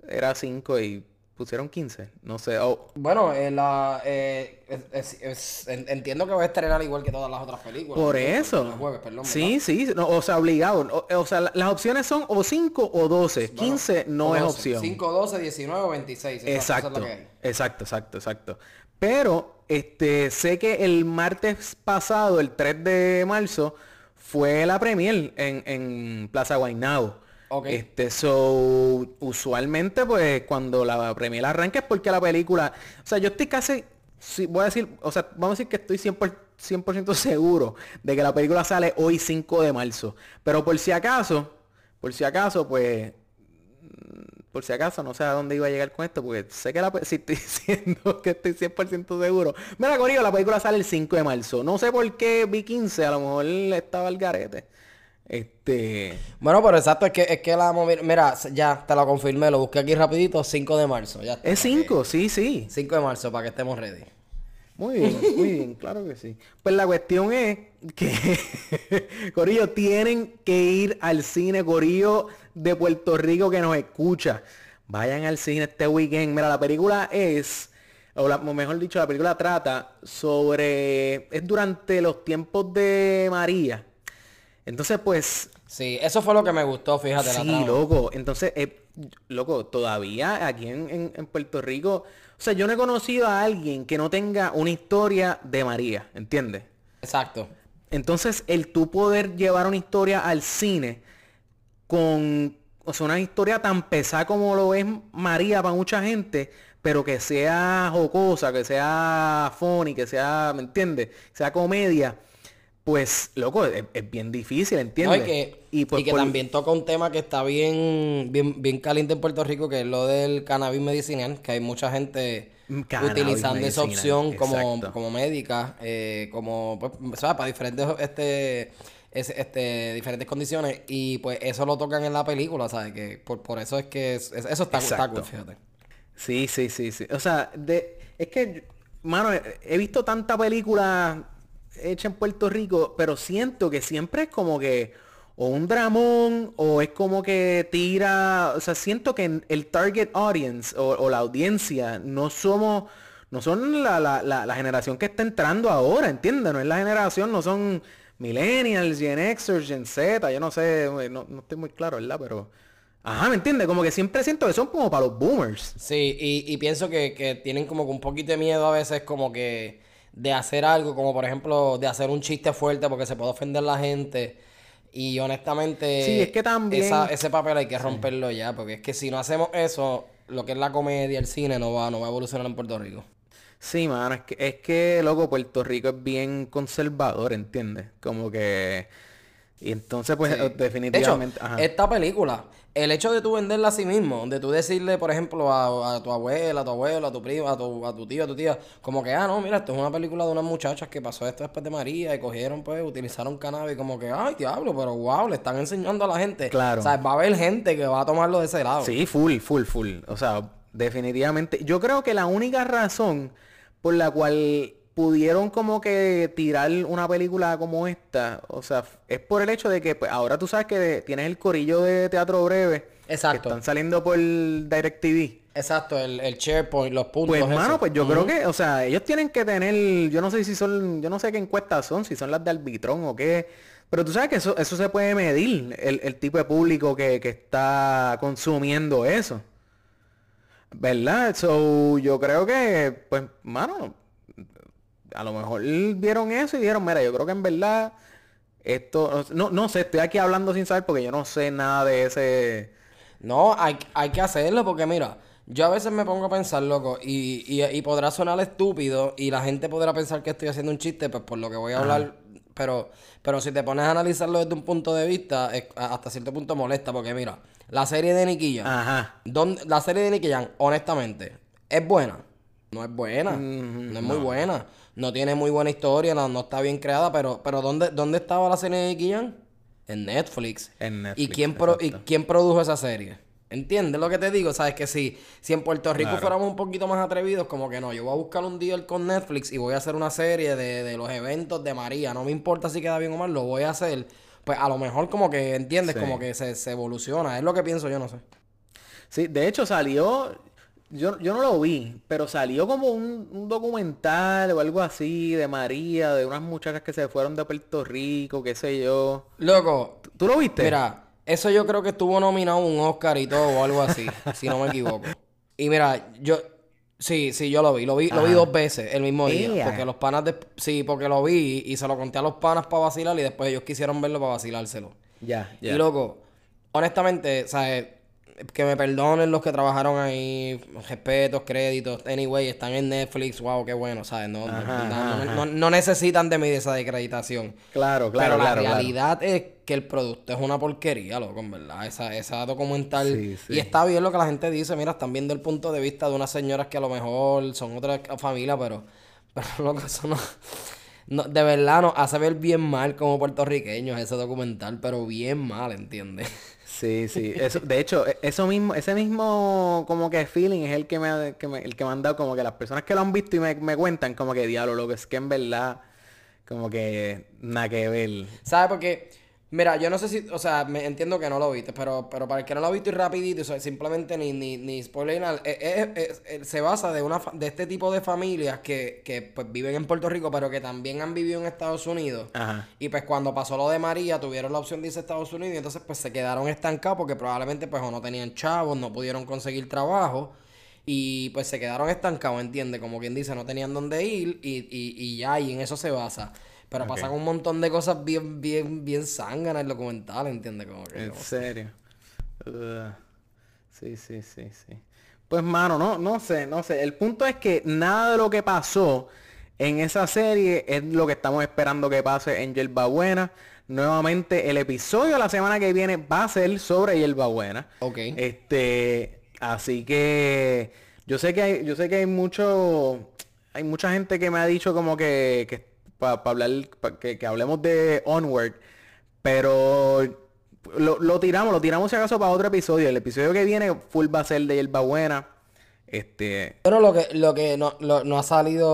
S5: era 5 y pusieron 15. No sé. o-
S6: Bueno, eh, la, eh, es- es- es- en- entiendo que va a estrenar igual que todas las otras películas.
S5: por eso.
S6: jueves, perdón,
S5: sí, sí. no, o sea, obligado. O, o sea, la- las opciones son o 5 o 12. 15 no es opción.
S6: 5, 12, 19 o 26. esa- esa es la
S5: Exacto, exacto, exacto, exacto. Pero, este, sé que el martes pasado, el 3 de marzo, fue la premier en, en Plaza Guaynabo.
S6: Ok.
S5: Este, so, usualmente, pues, cuando la premier arranca es porque la película, o sea, yo estoy casi, sí, voy a decir, o sea, vamos a decir que estoy 100%, 100% seguro de que la película sale hoy 5 de marzo. Pero por si acaso, por si acaso, pues, por si acaso, no sé a dónde iba a llegar con esto, porque sé que la si estoy diciendo que estoy 100% seguro. Mira, Corillo, la película sale el 5 de marzo. No sé por qué vi 15, a lo mejor estaba el garete. Este.
S6: Bueno, pero exacto, es que, es que la movi- Mira, ya, te lo confirmé, lo busqué aquí rapidito, 5 de marzo. Ya está,
S5: Es
S6: para que-
S5: 5, sí, sí.
S6: 5 de marzo, para que estemos ready.
S5: Muy bien, muy bien, claro que sí. Pues la cuestión es que, Corillo, tienen que ir al cine, Corillo de Puerto Rico que nos escucha. Vayan al cine este weekend. Mira, la película es, o, la- o mejor dicho, la película trata sobre, es durante los tiempos de María. Entonces, pues,
S6: Sí, eso fue lo que me gustó, fíjate.
S5: Sí, loco. Entonces, eh, loco, todavía aquí en, en- en Puerto Rico, o sea, yo no he conocido a alguien que no tenga una historia de María, ¿entiendes?
S6: Exacto.
S5: Entonces, el tú poder llevar una historia al cine con, o sea, una historia tan pesada como lo es María para mucha gente, pero que sea jocosa, que sea funny, que sea, ¿me entiendes? Que sea comedia. Pues, loco, es, es bien difícil,
S6: No,
S5: ¿entiendes?
S6: y que,
S5: Y, pues,
S6: y que
S5: por-
S6: también toca un tema que está bien, bien, bien caliente en Puerto Rico, que es lo del cannabis medicinal, que hay mucha gente
S5: Mm, cannabis
S6: utilizando esa opción como, como médica, eh, como, pues, ¿sabes? Para diferentes, este, es- este, diferentes condiciones, y pues eso lo tocan en la película, ¿sabes? Que por, por eso es que es- es- eso está, está cool, fíjate.
S5: Sí, sí, sí, sí. O sea, de, es que, mano, he visto tanta película hecha en Puerto Rico, pero siento que siempre es como que o un dramón o es como que tira, o sea, siento que el target audience o, la audiencia no somos, no son la, la, la, la generación que está entrando ahora, ¿entiendes? No es la generación, no son millennials, Gen Xers, Gen Z, yo no sé, no, no estoy muy claro, ¿verdad? Pero, ajá, ¿me entiendes? Como que siempre siento que son como para los boomers.
S6: Sí, y, y pienso que, que tienen como que un poquito de miedo a veces como que de hacer algo, como por ejemplo de hacer un chiste fuerte porque se puede ofender la gente. Y honestamente,
S5: Sí, es que también-
S6: esa- ese papel hay que romperlo ya, porque es que si no hacemos eso, lo que es la comedia, el cine, no va, no va a evolucionar en Puerto Rico.
S5: Sí, mano, es que, es que, loco, Puerto Rico es bien conservador, ¿entiendes? Como que... Y entonces, pues,
S6: De hecho,
S5: definitivamente...
S6: esta película, el hecho de tú venderla a sí mismo, de tú decirle, por ejemplo, a, a tu abuela, a tu abuelo, a tu primo, a tu, a tu tío, a tu tía, como que, ah, no, mira, esto es una película de unas muchachas que pasó esto después de María y cogieron, pues, utilizaron cannabis, como que, ay, diablo, pero wow, le están enseñando a la gente.
S5: Claro.
S6: O sea, va a haber gente que va a tomarlo de ese lado.
S5: Sí, full, full, full. O sea, definitivamente. Yo creo que la única razón por la cual pudieron como que tirar una película como esta, o sea, es por el hecho de que pues, ahora tú sabes que tienes el corillo de teatro breve.
S6: Exacto.
S5: Que están saliendo por DirecTV.
S6: Exacto, el, el SharePoint, los puntos.
S5: Pues, hermano, pues yo creo que, o sea, ellos tienen que tener, yo no sé si son, yo no sé qué encuestas son, si son las de Arbitrón o qué, pero tú sabes que eso, eso se puede medir, el, el tipo de público que, que está consumiendo eso. ¿Verdad? So, yo creo que, pues, mano, a lo mejor vieron eso y dijeron, mira, yo creo que en verdad, esto, no, no sé, estoy aquí hablando sin saber porque yo no sé nada de ese...
S6: No, hay, hay que hacerlo porque mira, yo a veces me pongo a pensar, loco, y, y, y podrá sonar estúpido y la gente podrá pensar que estoy haciendo un chiste, pues por lo que voy a hablar, pero, pero si te pones a analizarlo desde un punto de vista, es- hasta cierto punto molesta porque mira, la serie de Nicky Jam,
S5: Ajá.
S6: ¿dónde- la serie de Nicky honestamente, ¿es buena? No es buena, no es muy buena, no tiene muy buena historia, no, no está bien creada, pero, pero ¿dónde, ¿dónde estaba la serie de Jam? En Netflix.
S5: En
S6: ¿Y
S5: Netflix,
S6: quién, pro- y quién produjo esa serie? ¿Entiendes lo que te digo? Sabes que si, si en Puerto Rico
S5: Claro.
S6: fuéramos un poquito más atrevidos, como que no, yo voy a buscar un deal con Netflix y voy a hacer una serie de, de los eventos de María. No me importa si queda bien o mal, lo voy a hacer. Pues a lo mejor como que, ¿entiendes?
S5: Sí.
S6: Como que se, se evoluciona. Es lo que pienso yo, no sé.
S5: Sí, de hecho salió, yo, yo no lo vi, pero salió como un, un documental o algo así de María, de unas muchachas que se fueron de Puerto Rico, qué sé yo.
S6: Loco,
S5: ¿Tú lo viste?
S6: Mira, eso yo creo que estuvo nominado un Oscar y todo o algo así, si no me equivoco. Y mira, yo sí, sí, yo lo vi, lo vi, lo vi dos veces el mismo día, porque los panas de, sí, porque lo vi y se lo conté a los panas para vacilar y después ellos quisieron verlo para vacilárselo.
S5: Ya, ya.
S6: Y loco, honestamente, ¿sabes? Que me perdonen los que trabajaron ahí, respetos, créditos, anyway, están en Netflix, wow, qué bueno, ¿sabes? No, no-
S5: Ajá,
S6: no-
S5: ajá,
S6: no- necesitan de mi desacreditación.
S5: Claro, claro,
S6: Pero la
S5: claro, claro.
S6: realidad es que el producto es una porquería, loco, en verdad. Esa, esa documental.
S5: Sí, sí.
S6: Y está bien lo que la gente dice, mira, están viendo el punto de vista de unas señoras que a lo mejor son otra familia, pero, pero loco, eso no. no, de verdad nos hace ver bien mal como puertorriqueños ese documental, pero bien mal, ¿entiendes?
S5: Sí, sí. Eso, de hecho, e- eso mismo, ese mismo como que feeling es el que me, que me- el que me han dado como que las personas que lo han visto y me, me cuentan como que diablo, lo es que en verdad como que nada que ver.
S6: ¿Sabes? Porque, mira, yo no sé si, o sea, me entiendo que no lo viste, pero, pero para el que no lo ha visto y rapidito, o sea, simplemente ni, ni, ni spoiler nada, eh, eh, eh, eh, se basa de una de este tipo de familias que, que pues viven en Puerto Rico, pero que también han vivido en Estados Unidos.
S5: Ajá.
S6: Y pues cuando pasó lo de María, tuvieron la opción de irse a Estados Unidos y entonces pues se quedaron estancados porque probablemente pues o no tenían chavos, no pudieron conseguir trabajo. Y pues se quedaron estancados, ¿entiendes? Como quien dice, no tenían dónde ir y, y, y ya, y en eso se basa. Pero pasan un montón de cosas bien, bien, bien zánganas en el documental, ¿entiendes? Como que,
S5: En
S6: como-
S5: serio. Sí, sí, sí, sí. Pues mano, no, no sé, no sé. El punto es que nada de lo que pasó en esa serie es lo que estamos esperando que pase en Yerba Buena. Nuevamente, el episodio la semana que viene va a ser sobre Yerba Buena.
S6: Ok.
S5: Este, así que yo sé que hay, yo sé que hay mucho, hay mucha gente que me ha dicho como que, que para hablar, pa- que, que hablemos de Onward, pero lo, lo tiramos, lo tiramos si acaso para otro episodio. El episodio que viene full va a ser de Yerba Buena. Este,
S6: Pero lo que, lo que no, lo- no ha salido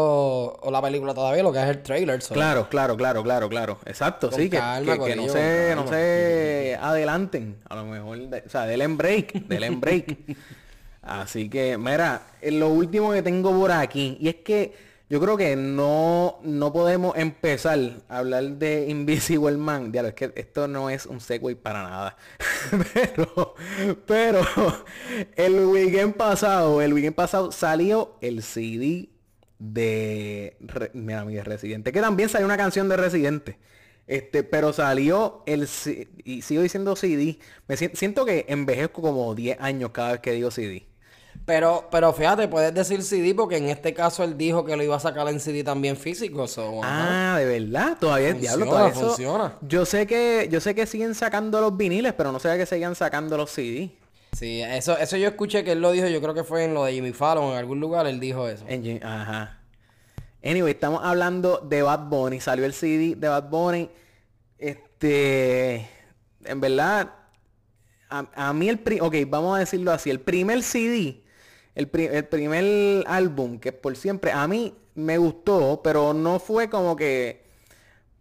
S6: o la película todavía, lo que es el trailer.
S5: claro, claro, claro, claro, claro. Exacto,
S6: Con
S5: sí, que, que- no se, no se adelanten. A lo mejor, de- o sea, en break, en break. Así que, mira, eh, lo último que tengo por aquí, y es que yo creo que no, no podemos empezar a hablar de Invisible Man. Diablo, es que esto no es un segue para nada. pero, pero, el weekend pasado, el weekend pasado salió el CD de, mira, mi Residente, que también salió una canción de Residente. Este, pero salió el y sigo diciendo CD. Me sien- siento que envejezco como 10 años cada vez que digo CD.
S6: Pero, pero fíjate, puedes decir CD porque en este caso él dijo que lo iba a sacar en CD también físico. so.
S5: Ah, de verdad, todavía es diablo,
S6: Funciona,
S5: todavía eso-
S6: funciona.
S5: Yo sé que yo sé que siguen sacando los viniles, pero no sé que sigan sacando los CD.
S6: Sí, eso, eso yo escuché que él lo dijo, yo creo que fue en lo de Jimmy Fallon, en algún lugar él dijo eso.
S5: En Ajá. Anyway, estamos hablando de Bad Bunny. Salió el CD de Bad Bunny. Este, en verdad, a, a mí el pri ok, vamos a decirlo así, el primer CD, el, pri- el primer álbum, que por siempre, a mí me gustó, pero no fue como que,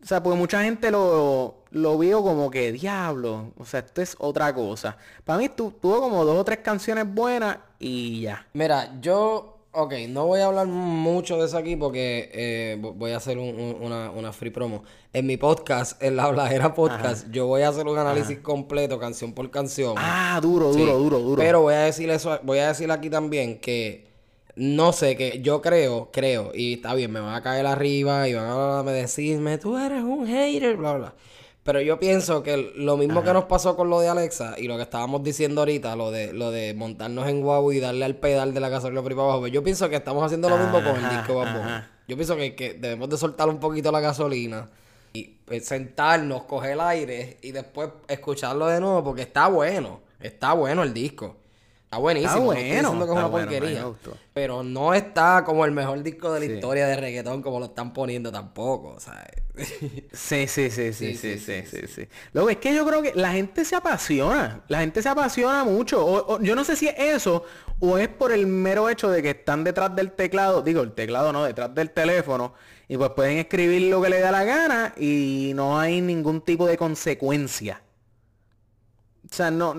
S5: o sea, porque mucha gente lo, lo vio como que diablo, o sea, esto es otra cosa. Para mí tu- tuvo como dos o tres canciones buenas y ya.
S6: Mira, yo, ok, no voy a hablar mucho de eso aquí porque eh, vo- voy a hacer un- un- una, una free promo. En mi podcast, en la Habladera Podcast, yo voy a hacer un análisis completo, canción por canción.
S5: Ah, duro,
S6: Sí,
S5: duro, duro, duro.
S6: Pero voy a decir eso, voy a decir aquí también que no sé, que yo creo, creo, y está bien, me van a caer arriba y van a decirme, tú eres un hater, bla, bla. Pero yo pienso que lo mismo que nos pasó con lo de Alexa y lo que estábamos diciendo ahorita, lo de, lo de montarnos en guau y darle al pedal de la gasolina por ahí para abajo, pues yo pienso que estamos haciendo lo mismo con el disco Bad. Yo pienso que, que debemos de soltar un poquito la gasolina y pues, sentarnos, coger el aire y después escucharlo de nuevo porque está bueno. Está bueno el disco. Está buenísimo.
S5: Está
S6: no estoy
S5: bueno,
S6: diciendo que es
S5: está
S6: una
S5: bueno,
S6: porquería. Pero no está como el mejor disco de la
S5: Sí.
S6: historia de reggaetón como lo están poniendo tampoco. O sea,
S5: Sí, sí, sí, sí,
S6: Sí,
S5: sí,
S6: sí,
S5: sí, sí, sí. Luego es que yo creo que la gente se apasiona. La gente se apasiona mucho. O- o- yo no sé si es eso o es por el mero hecho de que están detrás del teclado. Digo, el teclado no, detrás del teléfono. Y pues pueden escribir lo que les da la gana y no hay ningún tipo de consecuencia. O sea, no,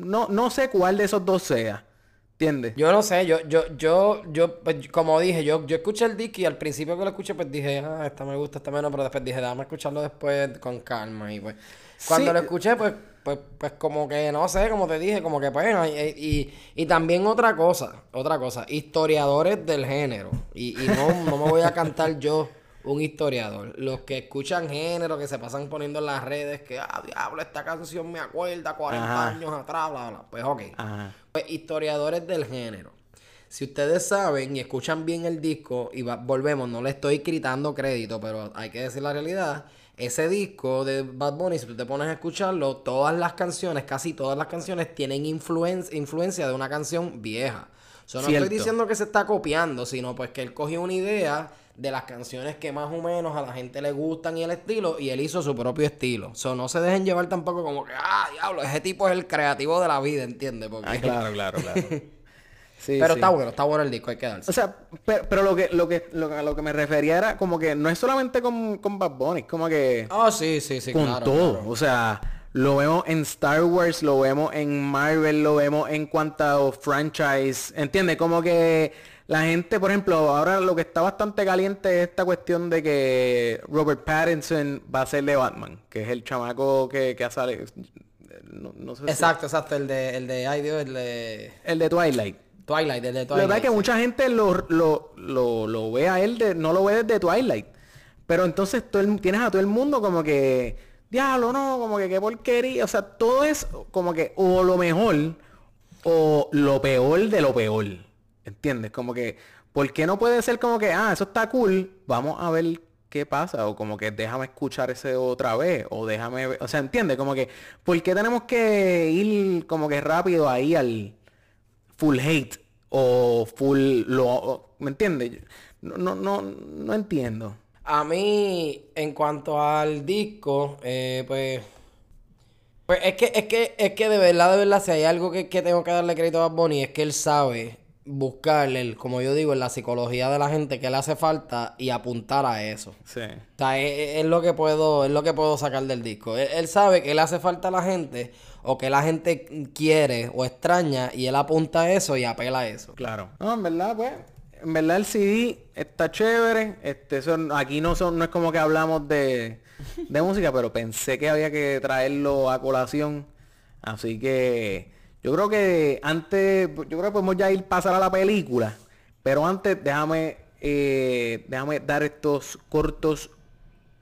S5: no, no sé cuál de esos dos sea. ¿Entiendes?
S6: yo no sé, yo, yo, yo, yo, pues, como dije, yo, yo escuché el disco y al principio que lo escuché, pues dije, ah, esta me gusta, esta menos, pero después dije, déjame escucharlo después con calma. Y pues, cuando
S5: Sí.
S6: lo escuché, pues, pues, pues como que, no sé, como te dije, como que pues, y, y, y también otra cosa, otra cosa, historiadores del género. Y, y no, no me voy a cantar yo un historiador. Los que escuchan género, que se pasan poniendo en las redes, que, ah, diablo, esta canción me acuerda 40
S5: Ajá.
S6: años atrás, bla, bla. Pues ok.
S5: Ajá.
S6: Pues, historiadores del género. Si ustedes saben y escuchan bien el disco, y va- volvemos, no le estoy gritando crédito, pero hay que decir la realidad. Ese disco de Bad Bunny, si tú te pones a escucharlo, todas las canciones, casi todas las canciones, tienen influen- influencia de una canción vieja. O sea, no
S5: Cierto.
S6: estoy diciendo que se está copiando, sino pues que él cogió una idea de las canciones que más o menos a la gente le gustan y el estilo, y él hizo su propio estilo. So, no se dejen llevar tampoco como que, ah, diablo, ese tipo es el creativo de la vida, ¿entiendes? Porque...
S5: Ah, claro, claro, claro. Sí,
S6: Pero
S5: sí.
S6: está bueno, está bueno el disco, hay que darse.
S5: O sea, pero, pero lo que lo que lo, que- a lo que me refería era como que no es solamente con, con Bad Bunny, es como que
S6: Ah, sí, sí, sí,
S5: con
S6: claro.
S5: todo.
S6: claro.
S5: O sea, lo vemos en Star Wars, lo vemos en Marvel, lo vemos en cuanto franchise. ¿Entiendes? Como que la gente, por ejemplo, ahora lo que está bastante caliente es esta cuestión de que Robert Pattinson va a ser de Batman, que es el chamaco que, que ha salido. No, no sé si-
S6: Exacto, exacto, el de, el de, ay Dios, el de
S5: el de Twilight.
S6: Twilight, el de
S5: La
S6: Twilight.
S5: verdad es que
S6: sí.
S5: mucha gente lo, lo, lo, lo ve a él, de, no lo ve desde Twilight. Pero entonces todo el- tienes a todo el mundo como que, diablo, no, como que qué porquería. O sea, todo es como que o lo mejor o lo peor de lo peor. ¿Entiendes? Como que, ¿por qué no puede ser como que, ah, eso está cool, vamos a ver qué pasa? O como que déjame escuchar ese otra vez. O déjame ver, o sea, ¿entiendes? Como que, ¿por qué tenemos que ir como que rápido ahí al full hate o full lo ¿me entiendes? No, no, no, no entiendo.
S6: A mí, en cuanto al disco, eh, pues. Pues es que, es que, es que de verdad, de verdad, si hay algo que, que tengo que darle crédito a Bad Bunny, es que él sabe buscarle, el- como yo digo, en la psicología de la gente que le hace falta y apuntar a eso.
S5: Sí.
S6: O sea, es, es lo que puedo, es lo que puedo sacar del disco. Él, él sabe que le hace falta a la gente, o que la gente quiere o extraña, y él apunta a eso y apela a eso.
S5: Claro. No, en verdad, pues, en verdad el CD está chévere. Este, eso, aquí no son, no es como que hablamos de, de música, pero pensé que había que traerlo a colación. Así que yo creo que antes, yo creo que podemos ya ir pasar a la película. Pero antes, déjame, eh, déjame dar estos cortos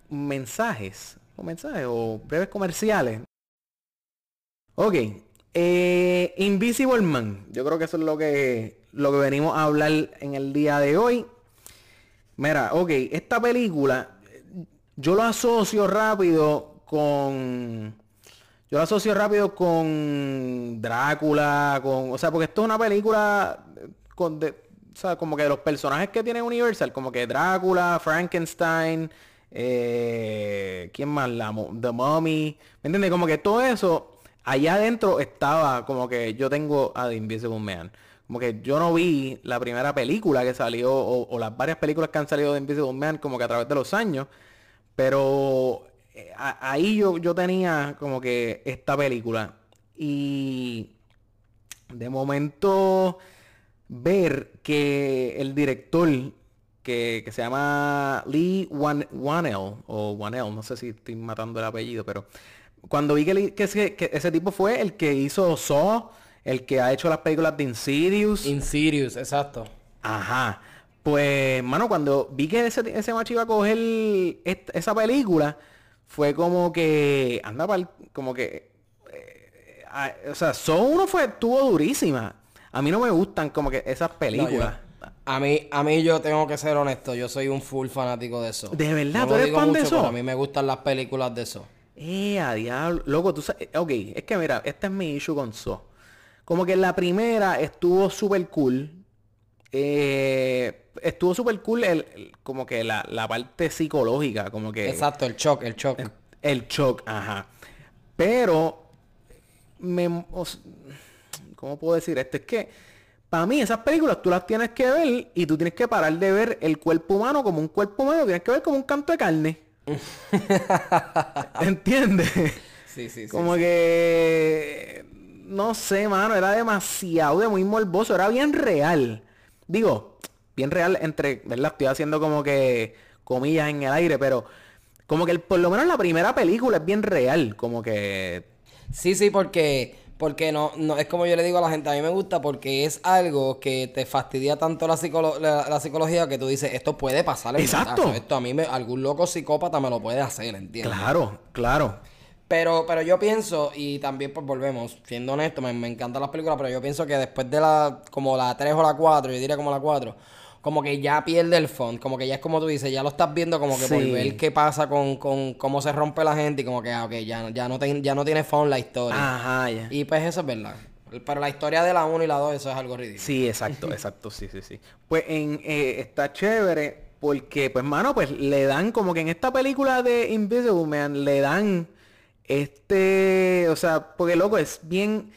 S5: mensajes. O mensajes, o breves comerciales. Ok. eh, Invisible Man. Yo creo que eso es lo que, lo que venimos a hablar en el día de hoy. Mira, ok, esta película yo lo asocio rápido con... Yo lo asocio rápido con Drácula, con... O sea, porque esto es una película con... de- o sea, como que los personajes que tiene Universal, como que Drácula, Frankenstein, eh, ¿quién más? La, The Mummy, ¿me entiendes? Como que todo eso, allá adentro estaba como que yo tengo a The Invisible Man. Como que yo no vi la primera película que salió, o, o las varias películas que han salido de Invisible Man como que a través de los años. Pero eh, a- ahí yo, yo tenía como que esta película. Y de momento ver que el director que, que se llama Lee Wan, Wanell o Wanell, no sé si estoy matando el apellido, pero cuando vi que, ese, que ese tipo fue el que hizo Saw, el que ha hecho las películas de Insidious,
S6: Insidious, exacto.
S5: Ajá. Pues, mano, cuando vi que ese, ese macho iba a coger est- esa película, fue como que, anda pa'l- como que, eh, ah, o sea, Saw 1 fue, estuvo durísima. A mí no me gustan como que esas películas.
S6: A mí, a mí yo tengo que ser honesto, yo soy un full fanático de eso.
S5: ¿De verdad?
S6: No
S5: ¿Tú eres fan de eso?
S6: A mí me gustan las películas de eso.
S5: Eh, a diablo. Loco, tú sabes. Ok, es que mira, este es mi issue con So. Como que la primera estuvo súper cool. Eh, estuvo súper cool el, el- como que la, la parte psicológica, como que
S6: Exacto, el shock, el shock.
S5: el shock, ajá. Pero me ¿cómo puedo decir esto? Es que para mí esas películas tú las tienes que ver y tú tienes que parar de ver el cuerpo humano como un cuerpo humano, tienes que ver como un canto de carne. ¿Entiendes?
S6: Sí, sí, sí.
S5: Como que no sé, mano, era demasiado de muy morboso, era bien real. Digo, bien real entre, ¿verdad? Estoy haciendo como que comillas en el aire, pero como que el- por lo menos la primera película es bien real, como que
S6: Sí, sí, porque, porque no, no, es como yo le digo a la gente, a mí me gusta porque es algo que te fastidia tanto la, psicolo- la, la psicología que tú dices, esto puede pasar en.
S5: Exacto.
S6: Esto a mí, me, algún loco psicópata me lo puede hacer, ¿entiendes?
S5: claro, claro.
S6: Pero, pero yo pienso, y también pues volvemos, siendo honesto, me, me encantan las películas, pero yo pienso que después de la, como la 3 o la 4, yo diría como la 4, como que ya pierde el font, como que ya es como tú dices, ya lo estás viendo como que por ver qué pasa con, con cómo se rompe la gente y como que, ah, ok, ya, ya, no, te- ya no tiene font la historia.
S5: Ajá, ya.
S6: Y pues eso es verdad. Pero la historia de la 1 y la 2, eso es algo ridículo.
S5: Sí, exacto, exacto, sí, sí, sí. Pues en eh, está chévere. porque, pues, mano, pues le dan como que en esta película de Invisible Man le dan este, o sea, porque loco es bien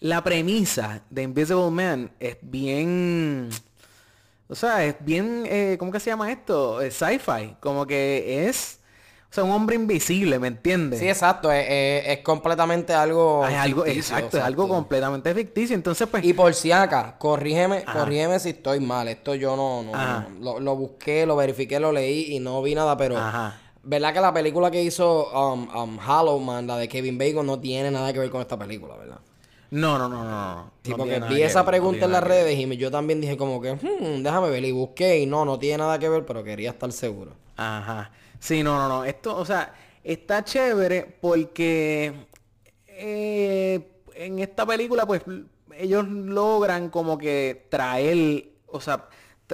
S5: la premisa de Invisible Man es bien o sea, es bien eh, ¿cómo que se llama esto? Es sci-fi, como que es o sea, un hombre invisible, ¿me entiendes?
S6: Sí, exacto, es, es- es completamente algo.
S5: es algo
S6: ficticio,
S5: exacto, es algo completamente ficticio, entonces pues
S6: Y por si acá, corrígeme, corrígeme si estoy mal. Esto yo no, no- lo, lo busqué, lo verifiqué, lo leí y no vi nada, pero
S5: Ajá.
S6: ¿Verdad que la película que hizo um, um, Hollow Man, la de Kevin Bacon, no tiene nada que ver con esta película, ¿verdad?
S5: no, no, no, no.
S6: Sí,
S5: no
S6: porque vi esa
S5: ver,
S6: pregunta en las redes y yo también dije como que, "Hmm, déjame ver, y busqué y no, no tiene nada que ver, pero quería estar seguro.
S5: Ajá. Sí, no, no, no. Esto, o sea, está chévere porque eh, en esta película, pues, ellos logran como que traer, o sea,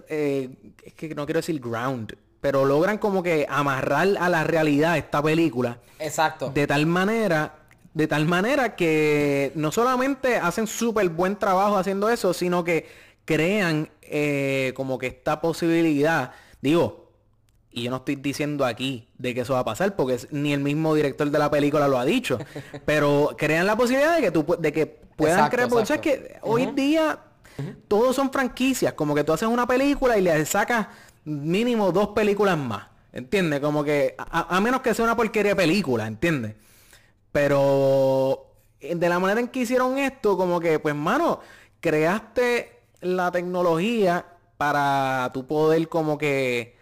S5: eh, es que no quiero decir ground, pero logran como que amarrar a la realidad esta película
S6: Exacto.
S5: de tal manera de tal manera que no solamente hacen súper buen trabajo haciendo eso sino que crean eh, como que esta posibilidad digo y yo no estoy diciendo aquí de que eso va a pasar porque es- ni el mismo director de la película lo ha dicho pero crean la posibilidad de que tú de que puedan
S6: Exacto,
S5: crear porque
S6: exacto.
S5: que hoy día todos son franquicias como que tú haces una película y le sacas mínimo dos películas más ¿entiendes? como que a, menos que sea una porquería de película ¿entiendes? Pero eh, de la manera en que hicieron esto, como que, pues, mano, creaste la tecnología para tu poder como que...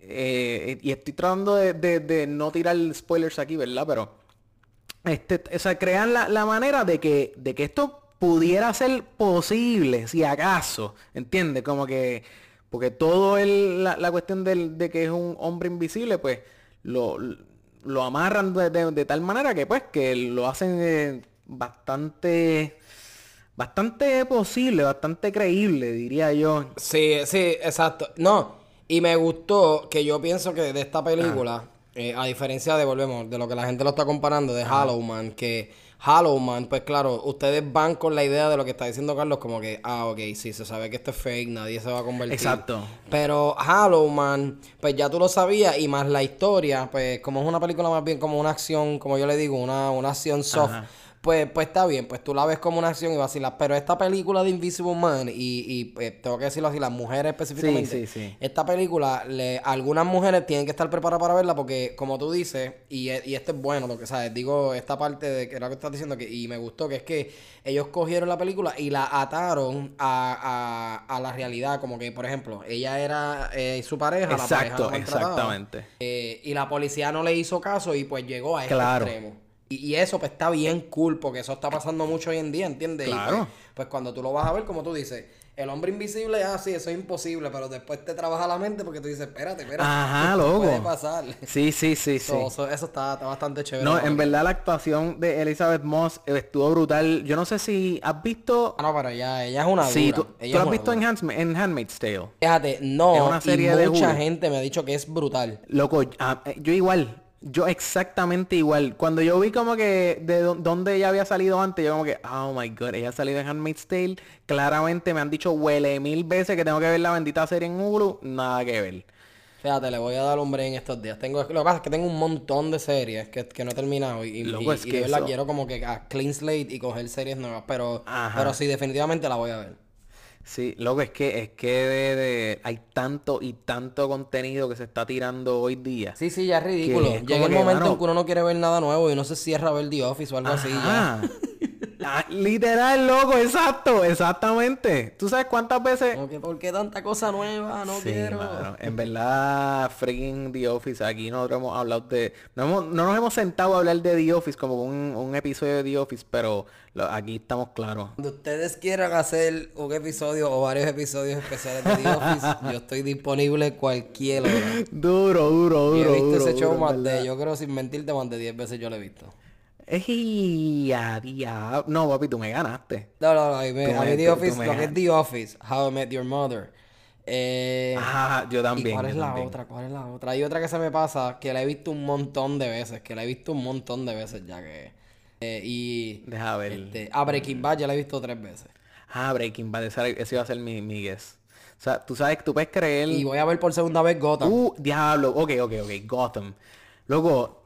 S5: eh, y estoy tratando de, de- de no tirar spoilers aquí, ¿verdad? Pero... Este, o sea, crean la, la manera de que, de que esto pudiera ser posible, si acaso, ¿entiendes? Como que, porque todo el, la, la cuestión del- de que es un hombre invisible, pues, lo, lo amarran de, de- de tal manera que, pues, que lo hacen eh, bastante, bastante posible, bastante creíble, diría yo.
S6: Sí, sí, exacto. No, y me gustó que yo pienso que de esta película, eh, a diferencia de, volvemos, de lo que la gente lo está comparando, de Hollow Man, que Hollow Man, pues claro, ustedes van con la idea de lo que está diciendo Carlos, como que, ah, ok, sí, se sabe que esto es fake, nadie se va a convertir.
S5: Exacto.
S6: Pero Hollow Man, pues ya tú lo sabías, y más la historia, pues como es una película más bien como una acción, como yo le digo, una, una acción soft.
S5: Ajá.
S6: Pues, pues está bien, pues tú la ves como una acción y vacilas. Pero esta película de Invisible Man, y, y pues, tengo que decirlo así, las mujeres específicamente.
S5: Sí, sí, sí.
S6: Esta película, le, algunas mujeres tienen que estar preparadas para verla porque, como tú dices, y, e- y esto es bueno, lo que sabes, digo esta parte de que era lo que estás diciendo, que, y me gustó, que es que ellos cogieron la película y la ataron a, a, a la realidad. Como que, por ejemplo, ella era eh, su pareja, la pareja
S5: Exacto,
S6: la
S5: exactamente.
S6: Eh, y la policía no le hizo caso y pues llegó a este
S5: Claro.
S6: extremo. Y, y eso pues está bien cool porque eso está pasando mucho hoy en día, ¿entiendes? Y,
S5: Claro.
S6: pues, pues cuando tú lo vas a ver, como tú dices, el hombre invisible, ah, sí, eso es imposible, pero después te trabaja la mente porque tú dices, espérate, espérate.
S5: Ajá, loco.
S6: Puede pasar.
S5: Sí, sí, sí, sí.
S6: So- so- eso está, está bastante chévere.
S5: No, en verdad la actuación de Elizabeth Moss estuvo brutal. Yo no sé si has visto...
S6: Ah, no, pero ella, ella es una
S5: Sí,
S6: dura.
S5: tú,
S6: Ella
S5: tú has visto en. Hands- en Handmaid's Tale.
S6: Fíjate, no,
S5: Es una serie
S6: y
S5: de
S6: mucha
S5: Hulu.
S6: gente me ha dicho que es brutal.
S5: Loco, ah, eh, yo igual. Yo exactamente igual. Cuando yo vi como que de dó- dónde ella había salido antes, yo como que, oh my god, ella ha salido en Handmaid's Tale. Claramente me han dicho huele mil veces que tengo que ver la bendita serie en Hulu. Nada que ver.
S6: Fíjate, le voy a dar un break en estos días. Tengo, lo que pasa es que tengo un montón de series que, que no he terminado. Y, y-
S5: Loco,
S6: y-
S5: es
S6: y
S5: que
S6: verdad
S5: eso-
S6: quiero como que a clean slate y coger series nuevas. Pero,
S5: Ajá.
S6: pero sí, definitivamente la voy a ver.
S5: Sí, loco, es que, es que de- de- hay tanto y tanto contenido que se está tirando hoy día.
S6: Sí, sí, ya es ridículo. Llega el momento
S5: mano-
S6: en que uno no quiere ver nada nuevo y uno se cierra a ver The Office o algo así. Ya.
S5: Literal, loco, exacto, exactamente. ¿Tú sabes cuántas veces?
S6: Como que, ¿por qué tanta cosa nueva? No
S5: Sí,
S6: quiero.
S5: mano, En verdad, freaking The Office, aquí nosotros hemos hablado de... No, hemos- no nos hemos sentado a hablar de The Office como un, un episodio de The Office, pero lo- aquí estamos claros.
S6: Cuando ustedes quieran hacer un episodio o varios episodios especiales de The Office, yo estoy disponible cualquier hora.
S5: Duro, duro,
S6: Y he
S5: duro,
S6: visto
S5: duro,
S6: ese show
S5: duro,
S6: más de, yo creo sin mentirte, más de 10 veces yo lo he visto.
S5: Ey, a dia- No, papi, tú me ganaste.
S6: No, no, no, me-
S5: me-
S6: The Office, lo que es. The Office, How I Met Your Mother. Eh,
S5: Ah, yo
S6: ¿Y
S5: también.
S6: cuál
S5: yo
S6: es la otra? ¿Cuál es la otra? Hay otra que se me pasa que la he visto un montón de veces, que la he visto un montón de veces ya que... eh, y...
S5: Deja ver.
S6: Este, a Breaking Bad ya la he visto tres veces.
S5: Ah, Breaking Bad, ese, ese iba a ser mi, mi guess. O sea, tú sabes que tú puedes creer...
S6: Y voy a ver por segunda vez Gotham.
S5: Uh, diablo. Ok, ok, ok. Gotham. Luego,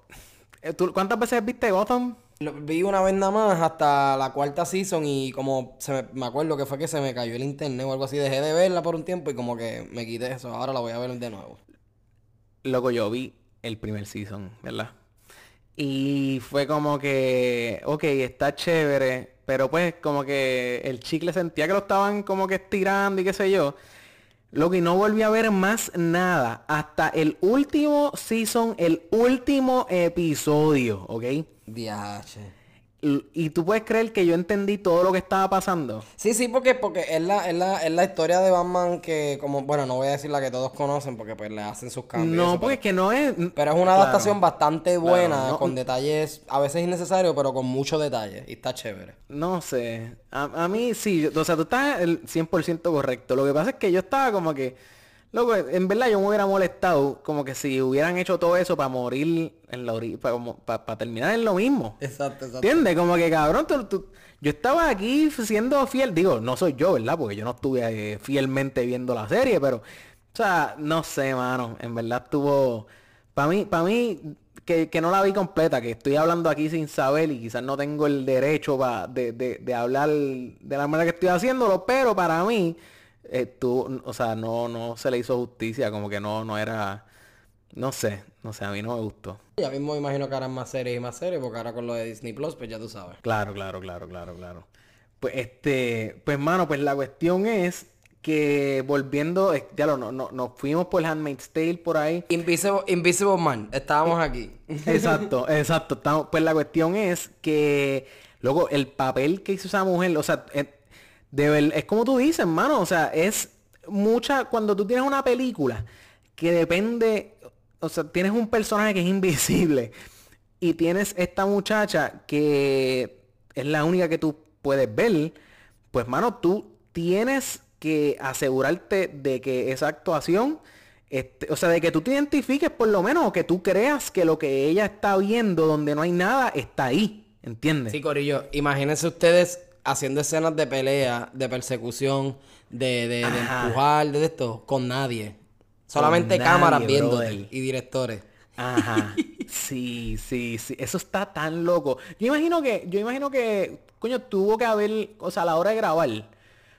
S5: ¿tú ¿cuántas veces viste Gotham?
S6: Lo vi una vez nada más hasta la cuarta season y como se me, me acuerdo que fue que se me cayó el internet o algo así. Dejé de verla por un tiempo y como que me quité eso. Ahora la voy a ver de nuevo.
S5: Loco, yo vi el primer season, ¿verdad? Y fue como que, ok, está chévere, pero pues como que el chicle sentía que lo estaban como que estirando y qué sé yo. Y no volví a ver más nada hasta el último season, el último episodio, ¿ok?
S6: Diache.
S5: Y, y tú puedes creer que yo entendí todo lo que estaba pasando.
S6: Sí, sí, porque, porque es, la, es, la, es la historia de Batman que, como, bueno, no voy a decir la que todos conocen porque pues le hacen sus cambios.
S5: No,
S6: eso,
S5: porque es que no es...
S6: pero, pero es una
S5: Claro.
S6: adaptación bastante buena,
S5: no.
S6: con detalles a veces innecesarios, pero con mucho detalle. Y está chévere.
S5: No sé. A, a mí sí. yo- o sea, tú estás el 100% correcto. Lo que pasa es que yo estaba como que... Loco, en verdad yo me hubiera molestado como que si hubieran hecho todo eso para morir en la orilla, para, terminar en lo mismo.
S6: Exacto, exacto.
S5: ¿Entiendes? Como que cabrón, tú- tú- yo estaba aquí siendo fiel. Digo, no soy yo, ¿verdad? Porque yo no estuve eh, fielmente viendo la serie, pero... O sea, no sé, mano. En verdad estuvo... Para mí, para mí, que, que no la vi completa, que estoy hablando aquí sin saber y quizás no tengo el derecho pa- de, de, de hablar de la manera que estoy haciéndolo, pero para mí, eh, tú, o sea, no, no se le hizo justicia, como que no, no era... No sé, no sé, a mí no me gustó.
S6: Ya mismo me imagino que harán más series y más series, porque ahora con lo de Disney Plus, pues ya tú sabes.
S5: Claro, claro, claro, claro, claro. Pues este, pues mano, pues la cuestión es que volviendo, ya lo, no, no, nos fuimos por Handmaid's Tale por ahí.
S6: Invisible, Invisible Man, estábamos aquí.
S5: Exacto, exacto. Estamos- pues la cuestión es que, luego, el papel que hizo esa mujer, o sea, eh, es como tú dices, mano, o sea, es mucha, cuando tú tienes una película que depende, o sea, tienes un personaje que es invisible y tienes esta muchacha que es la única que tú puedes ver, pues, mano, tú tienes que asegurarte de que esa actuación, este, o sea, de que tú te identifiques por lo menos o que tú creas que lo que ella está viendo donde no hay nada está ahí, ¿entiendes?
S6: Sí, Corillo, imagínense ustedes haciendo escenas de pelea, de persecución, de, de, empujar, de esto, con nadie. Solamente
S5: nadie,
S6: cámaras viéndote
S5: brother.
S6: y directores.
S5: Ajá. Sí, sí, sí. Eso está tan loco. Yo imagino que, yo imagino que, coño, tuvo que haber, o sea, a la hora de grabar.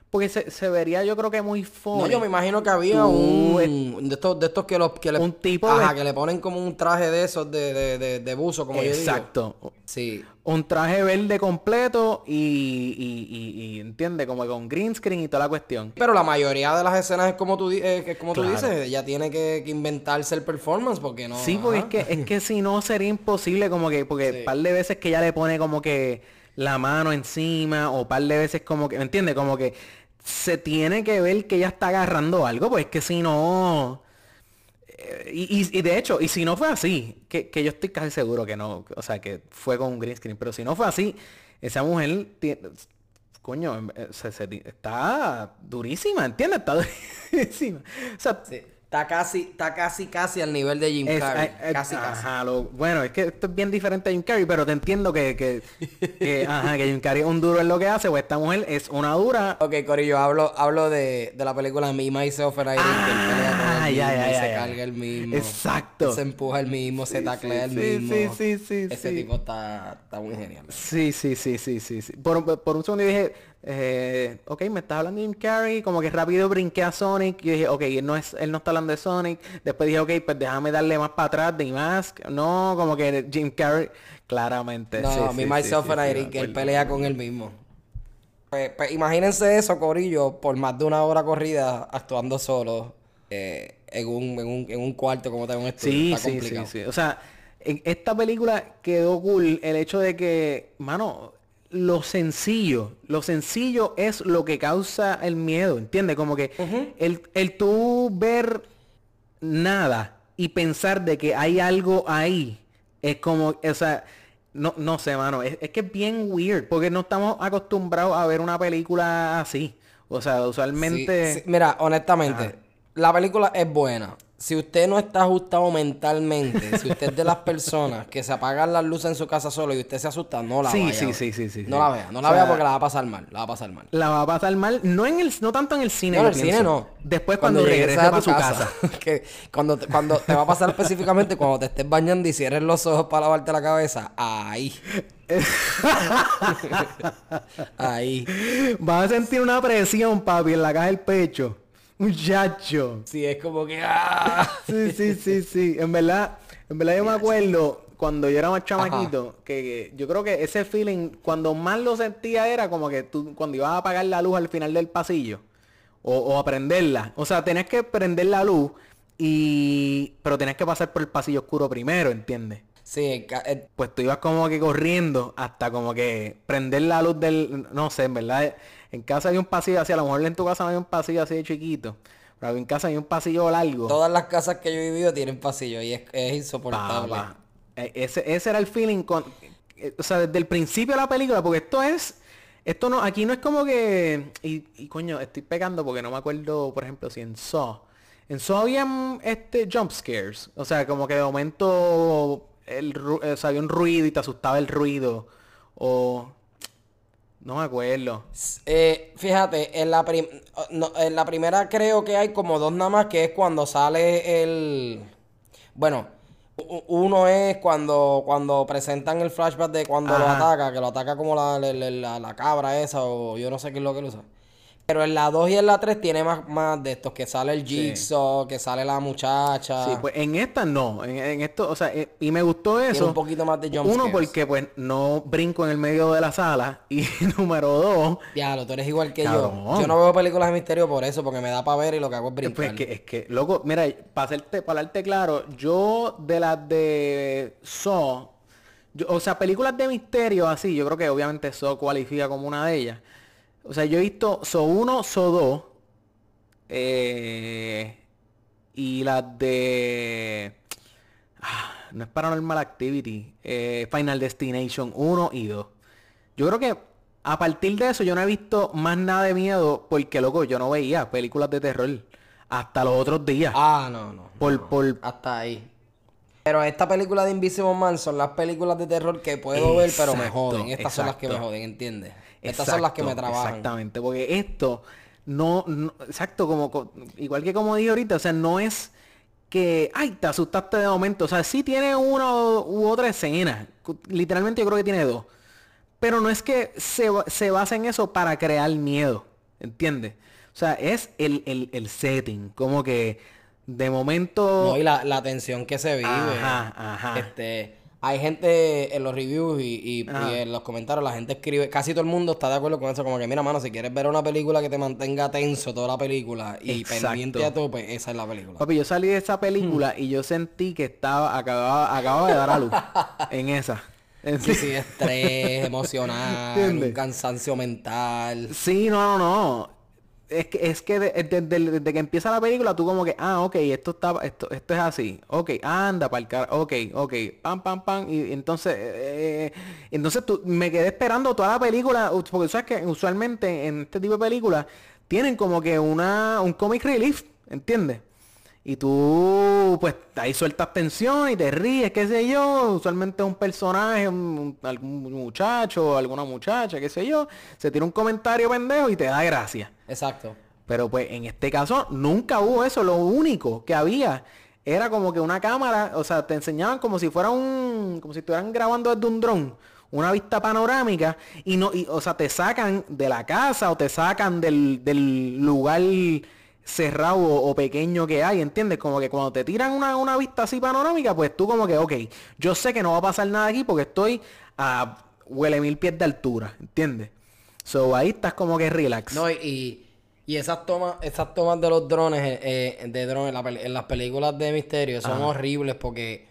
S5: Porque se, se vería yo creo que muy funny.
S6: No, yo me imagino que había un de estos, de estos que los que le,
S5: Un tipo
S6: ajá, que le ponen como un traje de esos de, de, de, de buzo, como yo digo.
S5: Exacto.
S6: Sí.
S5: Un traje verde completo y, y, y, y, entiende, como con green screen y toda la cuestión.
S6: Pero la mayoría de las escenas es como tú, eh, es como
S5: Claro.
S6: tú dices, ella tiene que, que inventarse el performance porque no.
S5: Sí, porque es que, es que si no sería imposible como que, porque
S6: Sí.
S5: par de veces que ella le pone como que la mano encima o par de veces como que, ¿me entiendes? Como que se tiene que ver que ella está agarrando algo, pues es que si no... eh, Y, de hecho, y si no fue así, que, yo estoy casi seguro que no, o sea, que fue con un green screen, pero si no fue así, esa mujer, tie- coño, eh, está durísima, ¿entiendes? Está durísima. O sea,
S6: Sí. Está casi, está casi, casi al nivel de Jim
S5: es-
S6: Carrey.
S5: eh, eh,
S6: casi, casi.
S5: lo- bueno, es que esto es bien diferente a Jim Carrey, pero te entiendo que, que, que, ajá, que Jim Carrey es un duro en lo que hace, pues esta mujer es una dura.
S6: Ok, Corillo, hablo, hablo de, de la película Me, Myself and Irene, que él pelea con
S5: Ah,
S6: el
S5: ya,
S6: mismo,
S5: ya,
S6: y
S5: ya,
S6: se
S5: ya.
S6: carga el mismo.
S5: Exacto.
S6: Se empuja el mismo, se
S5: Sí,
S6: taclea el
S5: sí,
S6: mismo.
S5: sí, sí, sí,
S6: Ese
S5: sí.
S6: tipo está, está muy genial.
S5: Sí, sí, sí, sí, sí, sí. Por, por un segundo dije, eh, ok, me estás hablando de Jim Carrey, como que rápido brinqué a Sonic, y dije, ok, él no, es, él no está hablando de Sonic, después dije, ok, pues déjame darle más para atrás de Mask, no, como que Jim Carrey, claramente.
S6: No,
S5: sí,
S6: Me,
S5: sí,
S6: Myself
S5: sí,
S6: and
S5: sí,
S6: que él pelea con él mismo. Pues, pues, imagínense eso, Corillo, por más de una hora corrida, actuando solo, eh, en, un, en, un, en un cuarto como está en un estudio.
S5: Sí,
S6: está
S5: sí, sí,
S6: complicado.
S5: sí. O sea, en esta película quedó cool el hecho de que, mano, lo sencillo, lo sencillo es lo que causa el miedo, ¿entiendes? Como que el, el tú ver nada y pensar de que hay algo ahí, es como, o sea, no, no sé, mano, es, es que es bien weird, porque no estamos acostumbrados a ver una película así. O sea, usualmente...
S6: sí, Mira, honestamente, la película es buena. Si usted no está ajustado mentalmente, si usted es de las personas que se apagan las luces en su casa solo y usted se asusta, no la
S5: Sí,
S6: vaya. a
S5: sí, sí, sí, sí,
S6: No
S5: sí.
S6: la vea, no la
S5: O sea,
S6: vea porque la va a pasar mal, la va a pasar mal.
S5: La va a pasar mal, no en el, no tanto en el cine.
S6: No, en el cine no.
S5: Después cuando,
S6: regreses
S5: regrese para su casa.
S6: que cuando, te, cuando te va a pasar específicamente cuando te estés bañando y cierres los ojos para lavarte la cabeza, ahí. ahí.
S5: Vas a sentir una presión, papi, en la caja del pecho. Muchacho.
S6: Sí, es como que. ¡ah!
S5: Sí, sí, sí, sí. En verdad, en verdad yo me acuerdo cuando yo era más chamaquito, que, que yo creo que ese feeling, cuando más lo sentía era como que tú, cuando ibas a apagar la luz al final del pasillo, o, o a prenderla. O sea, tenías que prender la luz y... Pero tenías que pasar por el pasillo oscuro primero, ¿entiendes?
S6: Sí,
S5: Pues tú ibas como que corriendo hasta como que prender la luz del... No sé, en verdad. En casa hay un pasillo así, a lo mejor en tu casa no hay un pasillo así de chiquito. Pero en casa hay un pasillo largo.
S6: todas las casas que yo he vivido tienen pasillo y es, es insoportable.
S5: Eh, Ese, ese era el feeling con... eh, O sea, desde el principio de la película, porque esto es... Esto no, aquí no es como que... Y, y coño, estoy pegando porque no me acuerdo, por ejemplo, si en Saw. En Saw habían este jump scares. O sea, como que de momento el, ru- o sea, había un ruido y te asustaba el ruido. O... No me acuerdo.
S6: Eh, fíjate, en la, prim- no, en la primera creo que hay como dos nada más, que es cuando sale el... Bueno, uno es cuando, cuando presentan el flashback de cuando lo ataca, que lo ataca como la, la, la- la- la cabra esa o yo no sé qué es lo que lo usa. Pero en la 2 y en la 3 tiene más, más de estos, que sale el Jigsaw, que sale la muchacha.
S5: Sí, pues en esta no. En, en esto, o sea, eh, y me gustó eso.
S6: un poquito más de jump
S5: Uno,
S6: scares.
S5: porque pues no brinco en el medio de la sala. Y número dos,
S6: Diablo, tú eres igual que
S5: Cabrón.
S6: yo. Yo no veo películas de misterio por eso, porque me da para ver y lo que hago es
S5: pues,
S6: brincar.
S5: es que, es que, loco, mira, para hacerte, para darte claro, yo de las de Saw, yo- o sea, películas de misterio así, yo creo que obviamente Saw cualifica como una de ellas. O sea, yo he visto Saw 1, Saw 2, eh, y las de... ah, no es Paranormal Activity, eh, Final Destination 1 y 2. Yo creo que a partir de eso yo no he visto más nada de miedo porque, loco, yo no veía películas de terror hasta los otros días.
S6: Ah, no, no.
S5: por, por...
S6: Hasta ahí. Pero esta película de Invisible Man son las películas de terror que puedo ver, pero me joden. Estas son las que me joden, ¿entiendes? Estas son las que me trabajan.
S5: Exactamente, porque esto no, no- exacto, como co- igual que como dije ahorita, o sea, no es que, ay, te asustaste de momento, o sea, sí tiene una u otra escena, literalmente yo creo que tiene dos, pero no es que se, se basa en eso para crear miedo, ¿entiendes? O sea, es el, el, el setting, como que de momento...
S6: No, y la, la tensión que se vive.
S5: Ajá, ajá.
S6: Este, hay gente en los reviews y, y- en los comentarios, la gente escribe, casi todo el mundo está de acuerdo con eso, como que mira, mano, si quieres ver una película que te mantenga tenso toda la película y
S5: Exacto.
S6: pendiente a tope, esa es la película.
S5: Papi, yo salí de esa película y yo sentí que estaba, acababa, acababa de dar a luz en esa.
S6: Sí, sí, estrés emocional, un cansancio mental.
S5: Sí, no, no, no. Es que, es que de- de- de- desde, que empieza la película tú como que, ah, ok, esto está, esto, esto es así. Ok, anda para el car, ok, ok, pam, pam, pam. Y, entonces, eh, entonces tú, me quedé esperando toda la película, porque sabes que usualmente en este tipo de películas tienen como que una, un comic relief, ¿entiendes? Y tú, pues, ahí sueltas tensión y te ríes, qué sé yo. Usualmente un personaje, un, algún muchacho, alguna muchacha, qué sé yo, se tira un comentario pendejo y te da gracia.
S6: Exacto.
S5: Pero pues en este caso nunca hubo eso. Lo único que había era como que una cámara, o sea, te enseñaban como si fuera un, como si estuvieran grabando desde un dron, una vista panorámica y no, y, o sea, te sacan de la casa o te sacan del, del lugar cerrado o, o pequeño que hay, ¿entiendes? Como que cuando te tiran una, una vista así panorámica, pues tú como que, ok, yo sé que no va a pasar nada aquí porque estoy a huele mil pies de altura, ¿entiendes? So ahí estás como que relax.
S6: No, y, y, esas tomas, esas tomas de los drones, eh, eh, de drones la en las películas de misterio son horribles porque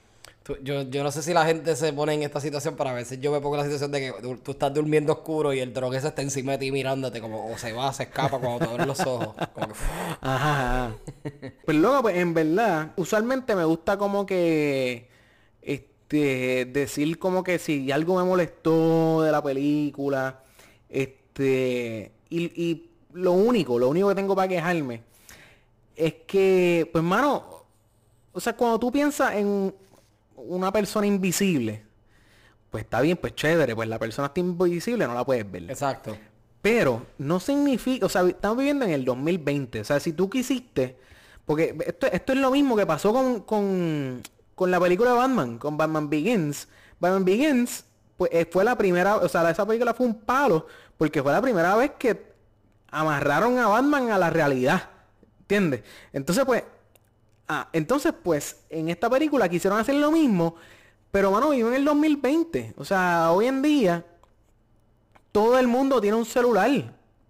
S6: yo, yo no sé si la gente se pone en esta situación para a veces yo me pongo en la situación de que tú, tú estás durmiendo oscuro y el dron ese está encima de ti mirándote como o se va, se escapa cuando te abres los ojos. Como que,
S5: Ajá, ajá. Pues luego, pues en verdad, usualmente me gusta como que este decir como que si algo me molestó de la película, este y, y lo único, lo único que tengo para quejarme es que, pues, mano, o sea, cuando tú piensas en una persona invisible, pues está bien, pues chévere, pues la persona está invisible, no la puedes ver.
S6: Exacto.
S5: Pero no significa, o sea, estamos viviendo en el 2020. O sea, si tú quisiste, porque esto, esto es lo mismo que pasó con, con, con la película de Batman, con Batman Begins. Batman Begins, pues eh, fue la primera, o sea, esa película fue un palo, porque fue la primera vez que amarraron a Batman a la realidad. ¿Entiendes? Entonces, pues, ah, entonces, pues, en esta película quisieron hacer lo mismo, pero, mano, vivo en el 2020. O sea, hoy en día todo el mundo tiene un celular.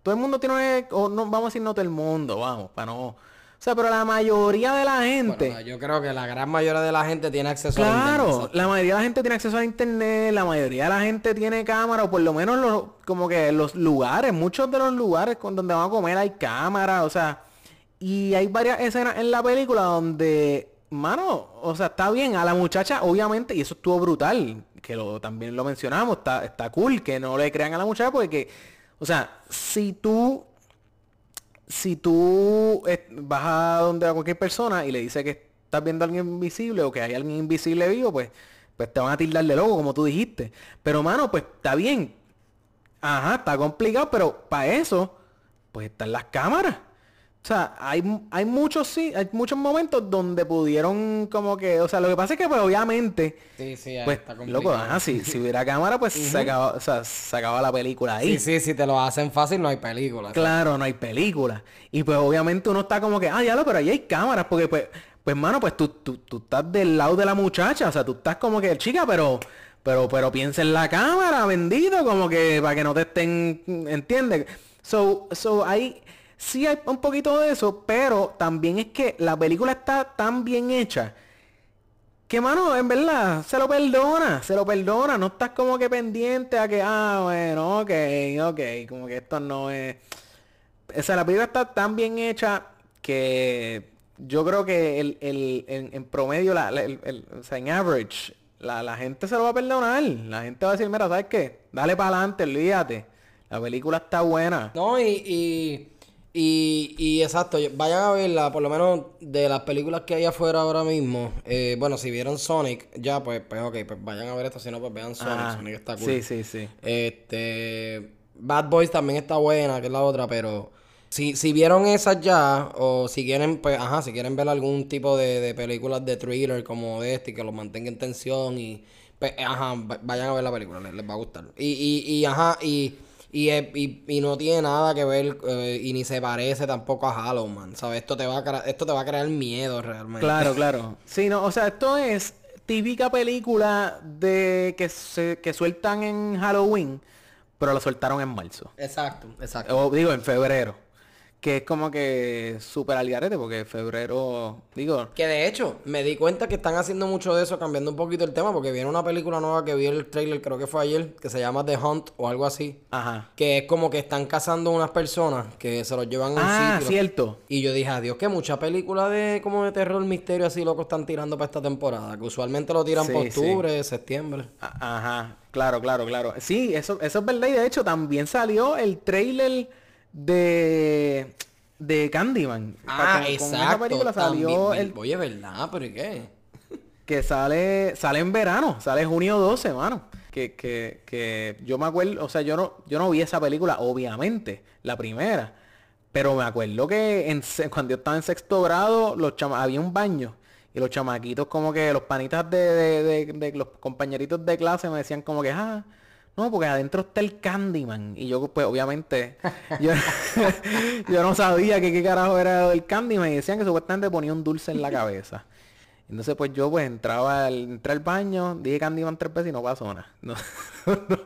S5: Todo el mundo tiene, o no, vamos a decir no todo el mundo, vamos, para no. O sea, pero la mayoría de la gente.
S6: Bueno, yo creo que la gran mayoría de la gente tiene acceso a
S5: Claro,
S6: internet.
S5: la mayoría de la gente tiene acceso a internet, la mayoría de la gente tiene cámara, o por lo menos los, como que los lugares, muchos de los lugares con donde van a comer hay cámara, o sea, y hay varias escenas en la película donde, mano, o sea, está bien, a la muchacha, obviamente, y eso estuvo brutal, que lo, también lo mencionamos, está, está cool que no le crean a la muchacha porque, o sea, si tú si tú eh, vas a donde a cualquier persona y le dices que estás viendo a alguien invisible o que hay alguien invisible vivo, pues, pues te van a tildar de loco, como tú dijiste. Pero mano, pues está bien. Ajá, está complicado, pero para eso, pues están las cámaras. O sea, hay, hay muchos sí, hay muchos momentos donde pudieron como que, o sea, lo que pasa es que pues obviamente,
S6: Sí, sí,
S5: pues,
S6: está complicado.
S5: loco, ajá, si, si hubiera cámara, pues se acaba, o sea, se acaba la película ahí.
S6: Sí, sí, si te lo hacen fácil no hay película.
S5: Claro, no hay película. Y pues obviamente uno está como que, ah, diablo, pero ahí hay cámaras, porque pues, pues mano, pues tú, tú, tú estás del lado de la muchacha, o sea, tú estás como que, chica, pero, pero, pero piensa en la cámara, bendito, como que para que no te estén, ¿entiendes? So, so hay, sí hay un poquito de eso, pero también es que la película está tan bien hecha que mano, en verdad, se lo perdona, se lo perdona, no estás como que pendiente a que, ah, bueno, ok, ok, como que esto no es... O sea, la película está tan bien hecha que yo creo que el, el, en, promedio, la, o sea, en average, la, la gente se lo va a perdonar. La gente va a decir, mira, ¿sabes qué? Dale para adelante, olvídate. La película está buena.
S6: No, y, y, y, y exacto, vayan a verla, por lo menos de las películas que hay afuera ahora mismo. eh, bueno, si vieron Sonic, ya, pues, pues ok, pues vayan a ver esto, si no, pues vean Sonic,
S5: Ah,
S6: Sonic está cool.
S5: Sí, sí, sí.
S6: Este, Bad Boys también está buena, que es la otra, pero si, si vieron esas ya, o si quieren, pues, ajá, si quieren ver algún tipo de, de películas de thriller como este, y que los mantenga en tensión y, pues, ajá, va- vayan a ver la película, les, les va a gustar. Y, y, y ajá, y, y, y, y no tiene nada que ver, eh, y ni se parece tampoco a Halloween, ¿sabes? Esto te va a, esto te va a crear miedo realmente.
S5: Claro, claro. Sí, no, o sea, esto es típica película de que se que sueltan en Halloween, pero la soltaron en marzo.
S6: Exacto, exacto.
S5: O digo, en febrero. Que es como que súper al garete, porque febrero, digo,
S6: Que de hecho, me di cuenta que están haciendo mucho de eso, cambiando un poquito el tema, porque viene una película nueva que vi el trailer, creo que fue ayer, que se llama The Hunt o algo así.
S5: ajá.
S6: Que es como que están cazando unas personas que se los llevan a un
S5: Ah,
S6: sitio.
S5: cierto.
S6: Y yo dije, adiós, que mucha película de como de terror, misterio así loco están tirando para esta temporada. Que usualmente lo tiran
S5: Sí,
S6: por
S5: sí.
S6: octubre, septiembre.
S5: Ajá, claro, claro, claro. Sí, eso, eso es verdad. Y de hecho también salió el trailer de, de Candyman.
S6: Ah,
S5: Con- con esa
S6: exacto.
S5: película salió
S6: también.
S5: el
S6: Oye, ¿verdad? ¿Pero qué?
S5: que sale, sale en verano, sale junio 12, mano. Que, que, que yo me acuerdo, o sea, yo no, yo no vi esa película, obviamente, la primera. Pero me acuerdo que en, cuando yo estaba en sexto grado, los chama había un baño. Y los chamaquitos como que los panitas de, de, de- de los compañeritos de clase me decían como que, ah, no, porque adentro está el Candyman. Y yo, pues, obviamente, yo, yo no sabía que qué carajo era el Candyman. Y decían que supuestamente ponía un dulce en la cabeza. Entonces pues yo pues entraba al, entré al baño, dije Candyman tres veces y no pasó nada. No, no,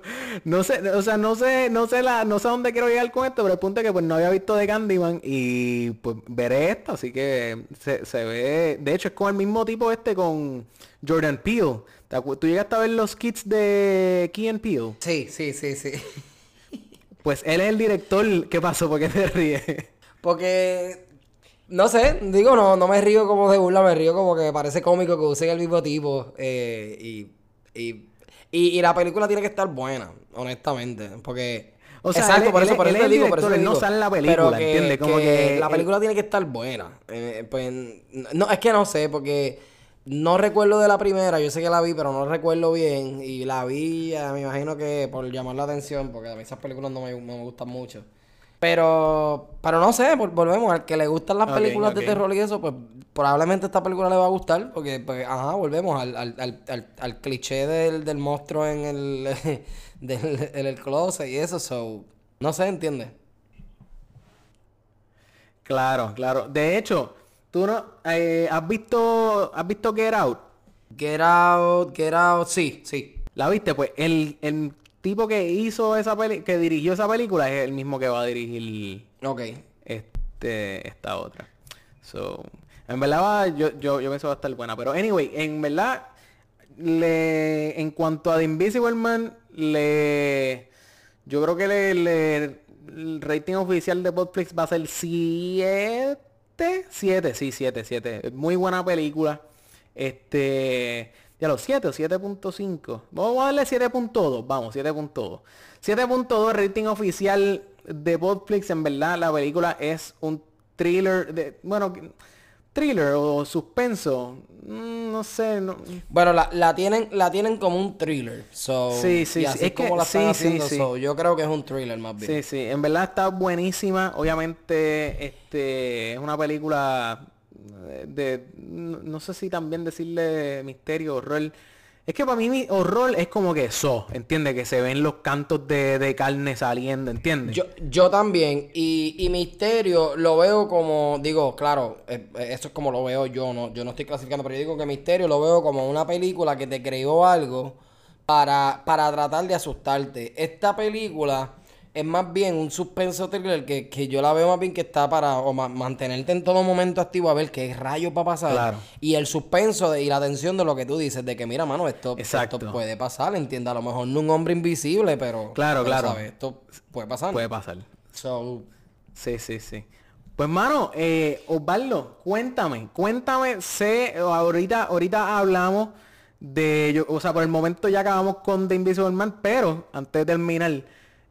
S5: no sé, o sea, no sé, no sé la, no sé a dónde quiero llegar con esto, pero el punto es que pues no había visto de Candyman y pues veré esto, así que se, se ve, de hecho es con el mismo tipo este con Jordan Peele. ¿Te acu- ¿Tú llegaste a ver los kits de Key and Peele?
S6: Sí, sí, sí, sí.
S5: Pues él es el director. ¿Qué pasó? ¿Por qué te ríes?
S6: Porque, no sé, digo, no, no me río como de burla, me río como que parece cómico que usen el mismo tipo. eh, y, y Y, y la película tiene que estar buena, honestamente. Porque.
S5: O sea,
S6: exacto,
S5: él-
S6: por eso,
S5: él-
S6: por eso
S5: es
S6: te digo, por eso te
S5: no sale en la película, ¿entiendes? Como
S6: que
S5: que
S6: la película tiene que estar buena. Eh, pues, no, es que no sé, porque no recuerdo de la primera. Yo sé que la vi, pero no recuerdo bien. Y la vi, eh, me imagino que por llamar la atención, porque a mí esas películas no me, no me gustan mucho. Pero, pero no sé, vol- volvemos. Al que le gustan las películas de terror y eso, pues probablemente esta película le va a gustar. Porque, pues, ajá, volvemos al, al, al, al, al cliché del, del monstruo en el, del, en el closet y eso. So, no sé, ¿entiendes?
S5: Claro, claro. De hecho, tú no eh, has visto has visto Get Out.
S6: Get out, get out, sí, sí.
S5: ¿La viste? Pues el, el tipo que hizo esa peli que dirigió esa película es el mismo que va a dirigir
S6: Ok.
S5: este esta otra. So, en verdad va- yo, yo, yo pienso va a estar buena. Pero anyway, en verdad, le, en cuanto a The Invisible Man, le yo creo que le, le- el rating oficial de Podflix va a ser 7. 7, sí, 7, 7. Muy buena película. Este. Ya los 7 o 7.5. Vamos a darle 7.2. Vamos, 7.2. 7.2 rating oficial de Podflix. En verdad, la película es un thriller. De, bueno, thriller o suspenso. mm, no sé. No,
S6: Bueno, la, la tienen, la tienen como un thriller. So,
S5: Sí, sí,
S6: y
S5: sí, es que-
S6: como la están
S5: sí,
S6: haciendo,
S5: sí.
S6: so, yo creo que es un thriller más bien.
S5: Sí, sí, en verdad está buenísima. Obviamente, este es una película eh, de, no, no sé si también decirle misterio, horror. Es que para mí mi horror es como que eso, ¿entiendes? Que se ven los cantos de, de carne saliendo, ¿entiendes?
S6: Yo, yo también. Y, y Misterio lo veo como, digo, claro, eh, eh, eso es como lo veo yo, no, yo no estoy clasificando, pero yo digo que Misterio lo veo como una película que te creó algo para, para tratar de asustarte. Esta película es más bien un suspenso thriller que, que yo la veo más bien que está para o ma- mantenerte en todo momento activo a ver qué rayos va a pasar.
S5: Claro.
S6: Y el suspenso de- y la tensión de lo que tú dices, de que mira, mano, esto,
S5: Exacto.
S6: esto puede pasar, entiende. A lo mejor no un hombre invisible, pero.
S5: Claro,
S6: pero,
S5: claro.
S6: ¿sabes? Esto puede pasar.
S5: Puede pasar.
S6: So,
S5: Sí, sí, sí. Pues mano, eh, Osvaldo, cuéntame, cuéntame, sé, ahorita, ahorita hablamos de, yo, o sea, por el momento ya acabamos con The Invisible Man, pero antes de terminar,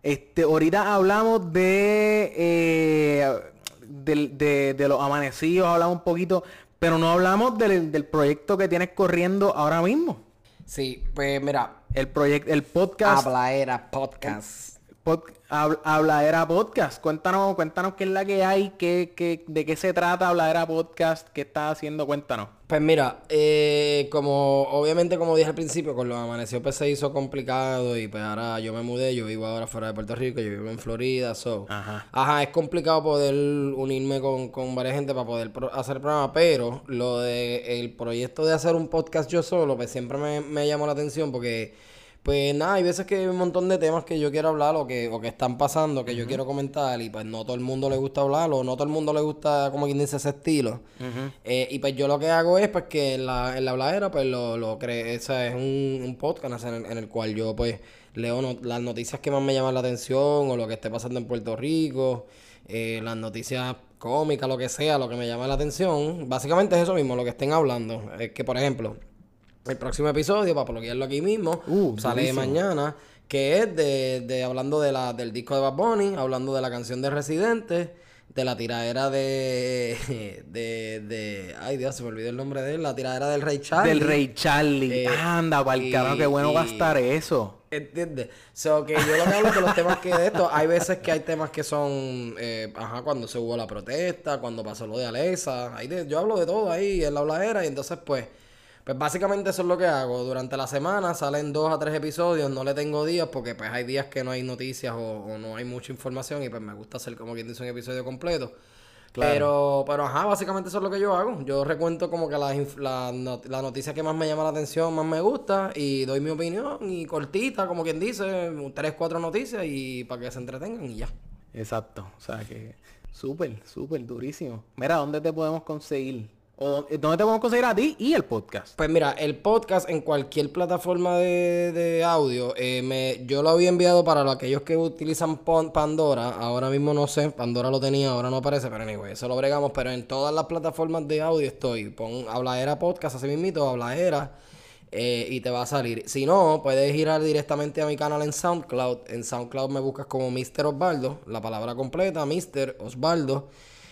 S5: este, ahorita hablamos de, eh, del- de, de los amanecidos, hablamos un poquito, pero no hablamos del, del proyecto que tienes corriendo ahora mismo.
S6: sí, pues mira,
S5: El proyecto, el podcast.
S6: Habla era podcast.
S5: Pod- Hab- Habladera Podcast. Cuéntanos, cuéntanos qué es la que hay, qué, qué, de qué se trata Habladera Podcast, qué estás haciendo, cuéntanos.
S6: Pues mira, eh, como obviamente como dije al principio, con los amanecidos pues se hizo complicado y pues ahora yo me mudé, yo vivo ahora fuera de Puerto Rico, yo vivo en Florida, so.
S5: Ajá.
S6: Ajá, es complicado poder unirme con, con varias gente para poder pro- hacer el programa, pero lo de el proyecto de hacer un podcast yo solo, pues siempre me, me llamó la atención porque, pues nada, hay veces que hay un montón de temas que yo quiero hablar o que, o que están pasando, que yo quiero comentar y pues no todo el mundo le gusta hablar o no todo el mundo le gusta, como quien dice, ese estilo. Eh, y pues yo lo que hago es pues que en la, en la habladera pues lo, lo creo, ese es un, un podcast en el, en el cual yo pues leo no- las noticias que más me llaman la atención o lo que esté pasando en Puerto Rico, eh, las noticias cómicas, lo que sea, lo que me llama la atención. Básicamente es eso mismo, lo que estén hablando. Es que por ejemplo, el próximo episodio, para bloquearlo aquí mismo,
S5: Uh,
S6: sale mañana, que es de, de hablando de la, del disco de Bad Bunny, hablando de la canción de Residente, de la tiradera de, de, de, ay Dios, se me olvidó el nombre de él, la tiradera del Rey Charlie.
S5: Del Rey Charlie.
S6: Eh,
S5: Anda,
S6: y-
S5: carajo, qué bueno va a
S6: y-
S5: estar eso.
S6: ¿Entiendes? So, que yo lo que hablo de los temas que de esto, hay veces que hay temas que son, eh, ajá, cuando se hubo la protesta, cuando pasó lo de Alexa, ahí de- yo hablo de todo ahí en la habladera y entonces pues, pues básicamente eso es lo que hago. Durante la semana salen dos a tres episodios, no le tengo días porque pues hay días que no hay noticias o, o no hay mucha información y pues me gusta hacer como quien dice un episodio completo. Pero, pero ajá, básicamente eso es lo que yo hago. Yo recuento como que las la, la noticia que más me llama la atención, más me gusta, y doy mi opinión, y cortita, como quien dice, tres, cuatro noticias, y para que se entretengan y ya.
S5: Exacto. O sea que súper, súper durísimo. Mira, ¿dónde te podemos conseguir? ¿O dó- dónde te podemos conseguir a ti y el podcast?
S6: Pues mira, el podcast en cualquier plataforma de, de audio, eh, me, yo lo había enviado para aquellos que utilizan Pandora. Ahora mismo no sé, Pandora lo tenía, ahora no aparece, pero anyway, eso lo bregamos. Pero en todas las plataformas de audio estoy. Pon Habladera Podcast, así mismito, Habladera. eh, y te va a salir. Si no, puedes ir a- directamente a mi canal en SoundCloud. En SoundCloud me buscas como Mr. Osvaldo, la palabra completa, Mr. Osvaldo.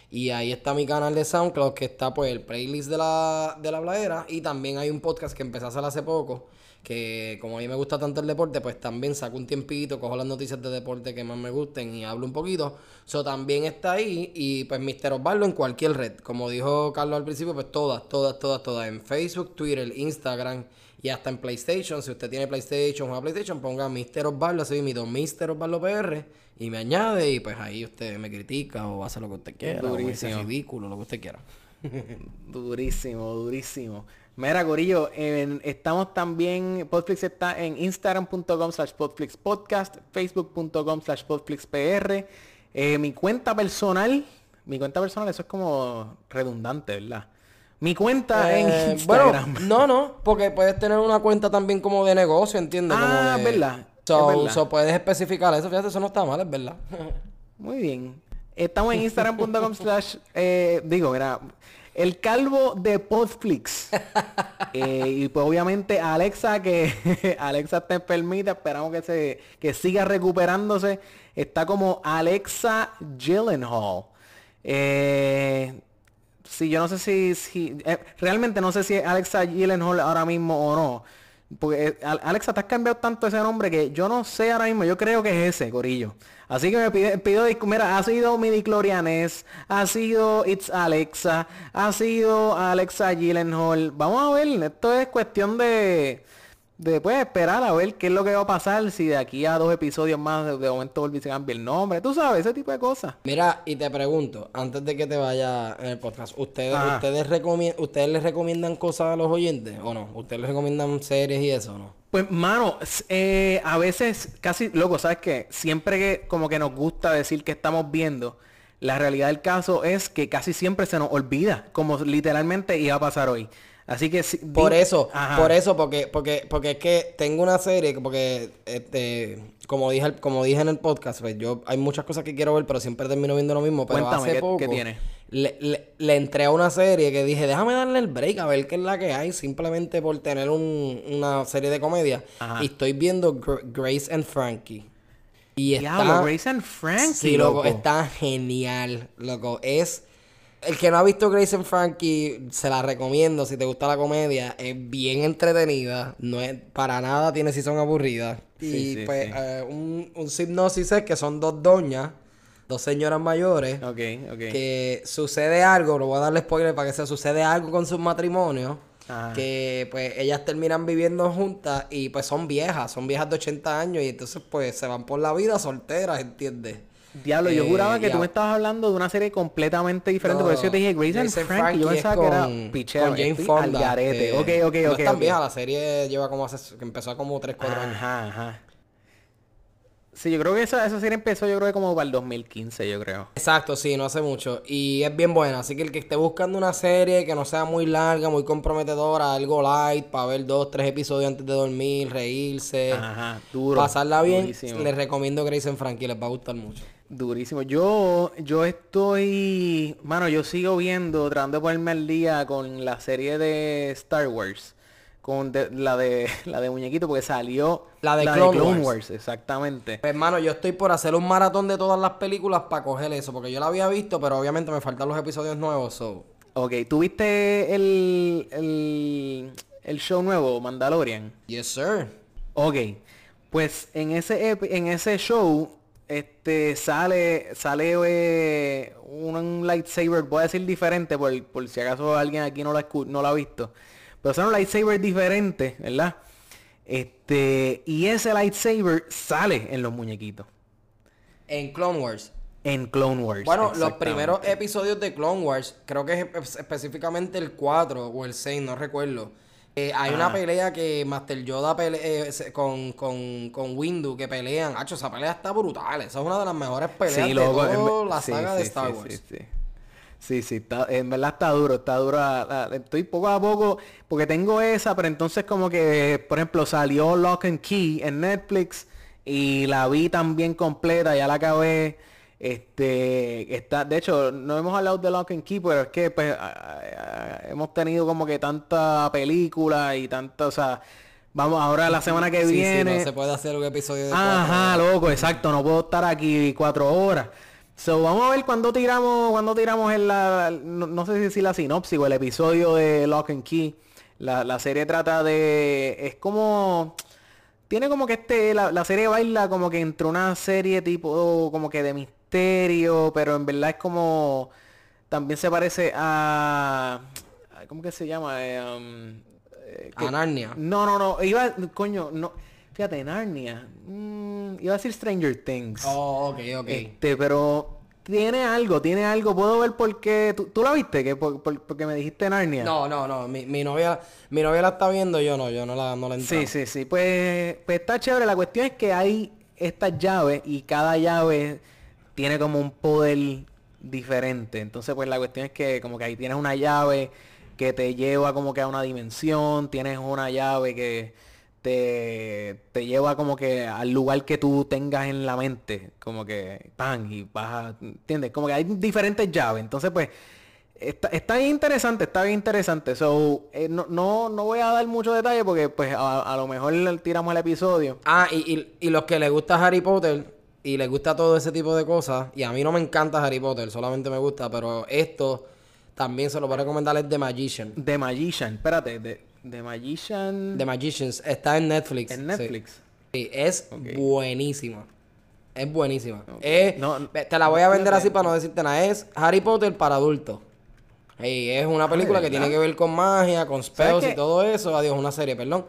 S6: Y ahí está mi canal de SoundCloud, que está pues el playlist de la, de la bladera. Y también hay un podcast que empecé a hacer hace poco. Que como a mí me gusta tanto el deporte, pues también saco un tiempito, cojo las noticias de deporte que más me gusten y hablo un poquito. Eso también está ahí. Y pues Mr. Osvaldo en cualquier red. Como dijo Carlos al principio, pues todas, todas, todas, todas. En Facebook, Twitter, Instagram y hasta en PlayStation. Si usted tiene PlayStation o juega PlayStation, ponga Mr. Osvaldo, así mi Mr. Osvaldo PR. Y me añade y pues ahí usted me critica o hace lo que usted quiera. O me dice
S5: Durísimo.
S6: ridículo, lo que usted quiera.
S5: Durísimo, durísimo. Mira, Corillo, en- estamos también, Podflix está en instagram.com slash Podflix Podcast, facebook.com slash Podflix PR. Eh, mi cuenta personal, mi cuenta personal, eso es como redundante, ¿verdad? Mi cuenta
S6: Eh,
S5: en Instagram.
S6: Bueno, no, no, porque puedes tener una cuenta también como de negocio, ¿entiendes? Como
S5: Ah,
S6: de-
S5: es verdad,
S6: So,
S5: es verdad.
S6: so puedes especificar eso, fíjate, eso no está mal, es verdad.
S5: Muy bien. Estamos en instagram.com slash, eh, digo, mira, el calvo de Podflix. Eh, y pues obviamente Alexa, que Alexa te permite, esperamos que se que siga recuperándose. Está como Alexa Gyllenhaal. Eh, sí, yo no sé si, si eh, realmente no sé si es Alexa Gyllenhaal ahora mismo o no. Porque eh, Al- Alexa, te has cambiado tanto ese nombre que yo no sé ahora mismo, yo creo que es ese, Corillo. Así que me pido disculpas. Mira, ha sido Midi Clorianes, ha sido It's Alexa, ha sido Alexa Gyllenhaal. Vamos a ver, esto es cuestión de, de pues, esperar a ver qué es lo que va a pasar si de aquí a dos episodios más de, de momento volví a cambiar el nombre. Tú sabes, ese tipo de cosas.
S6: Mira, y te pregunto, antes de que te vaya en el podcast, ¿ustedes,
S5: Ajá.
S6: ustedes, ¿ustedes les recomiendan cosas a los oyentes o no? ¿Ustedes les recomiendan series y eso o no?
S5: Pues, mano, eh, a veces casi, loco, ¿sabes qué? Siempre que como que nos gusta decir que estamos viendo, la realidad del caso es que casi siempre se nos olvida, como literalmente iba a pasar hoy. Así que si-
S6: Por
S5: di-
S6: eso,
S5: Ajá.
S6: por eso, porque, porque, porque es que tengo una serie, que- porque este, como dije, como dije en el podcast, pues yo hay muchas cosas que quiero ver, pero siempre termino viendo lo mismo. Pero
S5: Cuéntame,
S6: hace
S5: ¿qué-
S6: poco
S5: qué tiene?
S6: Le, le- le entré a una serie que dije, déjame darle el break a ver qué es la que hay, simplemente por tener un- una serie de comedia.
S5: Ajá.
S6: Y estoy viendo Gr- Grace and Frankie. Y
S5: Diablo,
S6: está,
S5: Grace and Frankie,
S6: Sí, loco,
S5: loco.
S6: está genial, loco. Es. El que no ha visto Grace and Frankie, se la recomiendo si te gusta la comedia. Es bien entretenida. No es para nada tiene si son aburridas. Y
S5: sí,
S6: pues
S5: sí.
S6: eh, un, un hipnosis es que son dos doñas, dos señoras mayores,
S5: Ok, ok.
S6: que sucede algo, lo voy a darle spoiler para que se sucede algo con sus matrimonios.
S5: Ajá.
S6: Que pues ellas terminan viviendo juntas y pues son viejas, son viejas de 80 años y entonces pues se van por la vida solteras, ¿entiendes?
S5: Diablo, yo
S6: Eh,
S5: juraba que
S6: ya.
S5: tú me estabas hablando de una serie completamente diferente. por eso yo te dije Grace, and Frankie. Yo
S6: es
S5: pensaba que era picheo.
S6: con Jane Fonda.
S5: al garete.
S6: que
S5: Ok, ok,
S6: no
S5: ok.
S6: es tan
S5: ok.
S6: vieja, la serie lleva como hace, que empezó como 3, 4 años.
S5: Ajá, ajá. Sí, yo creo que esa, esa serie empezó yo creo que como para el 2015, yo creo.
S6: Exacto, sí, no hace mucho. Y es bien buena. Así que el que esté buscando una serie que no sea muy larga, muy comprometedora, algo light, para ver dos, tres episodios antes de dormir, reírse,
S5: Ajá, duro.
S6: pasarla bien,
S5: durísimo.
S6: les recomiendo Grace and Frankie, les va a gustar mucho.
S5: Durísimo. Yo, yo estoy, mano, yo sigo viendo, tratando de ponerme al día con la serie de Star Wars, con de- la de la de muñequito, porque salió
S6: La de Clone Wars.
S5: Wars, exactamente.
S6: Pues, hermano, yo estoy por hacer un maratón de todas las películas para coger eso, porque yo la había visto, pero obviamente me faltan los episodios nuevos, so...
S5: Ok, ¿tú viste el, el, el show nuevo, Mandalorian?
S6: Yes, sir.
S5: Ok, pues en ese en ese show este sale sale eh, un, lightsaber, voy a decir diferente por, por si acaso alguien aquí no la no la ha visto. Pero sale un lightsaber diferente, ¿verdad? Este, y ese lightsaber sale en los muñequitos
S6: En Clone Wars.
S5: en Clone Wars.
S6: Bueno, los primeros episodios de Clone Wars, creo que es espe- específicamente el 4 o el 6, no recuerdo. Eh, hay una
S5: Ah.
S6: pelea que Master Yoda pele- eh, con, con, con Windu que pelean. Hacho, esa pelea está brutal. Esa es una de las mejores peleas
S5: Sí,
S6: de
S5: loco,
S6: toda la saga
S5: sí,
S6: de Star Wars.
S5: Sí, sí, está- en verdad está duro, está duro. estoy poco a poco, porque tengo esa, pero entonces como que, por ejemplo, salió Lock and Key en Netflix y la vi también completa, ya la acabé. Este, está, de hecho, no hemos hablado de Lock and Key, pero es que pues a- a- hemos tenido como que tanta película y tanta, o sea, vamos ahora la semana que
S6: Sí, sí,
S5: viene.
S6: no se puede hacer un episodio de
S5: Ajá,
S6: cuatro horas.
S5: loco, exacto, no puedo estar aquí cuatro horas. So, vamos a ver cuándo tiramos, cuando tiramos en la, no, no sé si la sinopsis o el episodio de Lock and Key. La, la serie trata de, es como, tiene como que este, la, la serie baila como que entre una serie tipo, como que de misterio, pero en verdad es como, también se parece a, ¿cómo que se llama? Eh, um, eh, que-
S6: A Narnia.
S5: no, no, no, iba, coño, no, fíjate, Narnia, mm, iba a decir Stranger Things,
S6: Oh, ok, ok.
S5: este, pero tiene algo, tiene algo, puedo ver por qué, ¿tú, tú la viste? que por- por- Porque me dijiste Narnia.
S6: No, no, no. Mi, mi novia, mi novia la está viendo, yo no, yo no la, no la.
S5: Sí, sí, sí, pues, pues está chévere, la cuestión es que hay estas llaves y cada llave tiene como un poder diferente, entonces pues la cuestión es que como que ahí tienes una llave que te lleva como que a una dimensión, tienes una llave que te, te lleva como que al lugar que tú tengas en la mente, como que pan y vas a, ¿entiendes? Como que hay diferentes llaves, entonces pues está, está interesante, está bien interesante. So, eh, no, no, no voy a dar mucho detalle porque pues a, lo mejor tiramos el episodio.
S6: Ah, y, y, y los que les gusta Harry Potter y les gusta todo ese tipo de cosas, y a mí no me encanta Harry Potter, solamente me gusta, pero esto también se lo voy a recomendar es The Magician.
S5: The Magician, espérate, The, The Magician
S6: The Magicians está en Netflix.
S5: en. Netflix.
S6: Sí, es
S5: Ok.
S6: buenísima. Es buenísima. Es-
S5: No, no-
S6: te la voy a vender así para no decirte nada. Es Harry Potter para adultos. Y es una película que
S5: ¿verdad?
S6: tiene que ver con magia, con spells y todo eso. Adiós, una serie, perdón.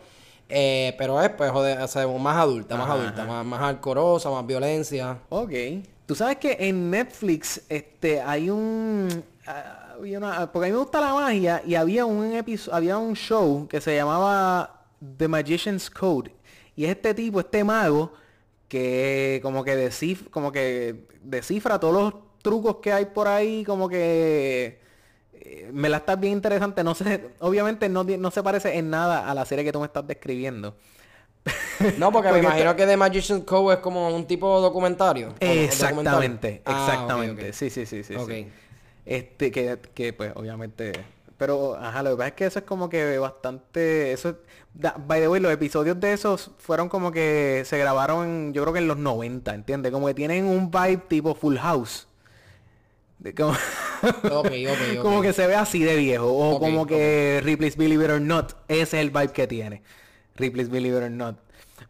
S6: Eh, pero es, pues, joder, o sea, más adulta, más adulta,
S5: ajá.
S6: más, más alcorosa, más violencia.
S5: Ok. Tú sabes que en Netflix este hay un ah, había una- porque a mí me gusta la magia y había un episodio, había un show que se llamaba The Magician's Code y es este tipo, este mago que como que descifra, como que descifra todos los trucos que hay por ahí, como que me la estás bien interesante, no sé, obviamente no, no se parece en nada a la serie que tú me estás describiendo.
S6: No, porque,
S5: Porque
S6: me imagino que The Magician's Code es como un tipo documentario. ¿o no? ¿O
S5: Exactamente,
S6: documentario? Ah,
S5: exactamente. Sí, sí, sí, sí. Sí. Este, que, que pues obviamente. Pero, ajá, lo que pasa es que eso es como que bastante. Eso da- by the way, los episodios de esos fueron como que se grabaron yo creo que en los 90, ¿entiendes? Como que tienen un vibe tipo Full House. De como, como que se ve así de viejo. O como que Ripley's Believe It or Not. Ese es el vibe que tiene. Ripley's Believe It or Not.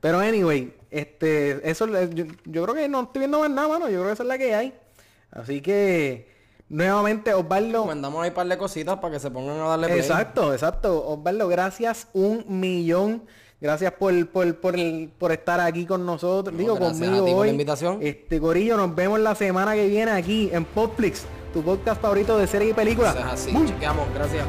S5: Pero anyway, este, eso yo, yo creo que no estoy viendo más nada, mano. Yo creo que esa es la que hay. Así que, nuevamente, Osvaldo.
S6: Mandamos ahí un par de cositas para que se pongan a darle play.
S5: Exacto, exacto. Osvaldo, gracias un millón. Gracias por, por, por, el- por estar aquí con nosotros.
S6: No,
S5: Digo, conmigo
S6: ti por la
S5: hoy.
S6: invitación.
S5: Este, Corillo, nos vemos la semana que viene aquí en Popflix, tu podcast favorito de series y películas.
S6: Eso es así. Chequeamos. Gracias.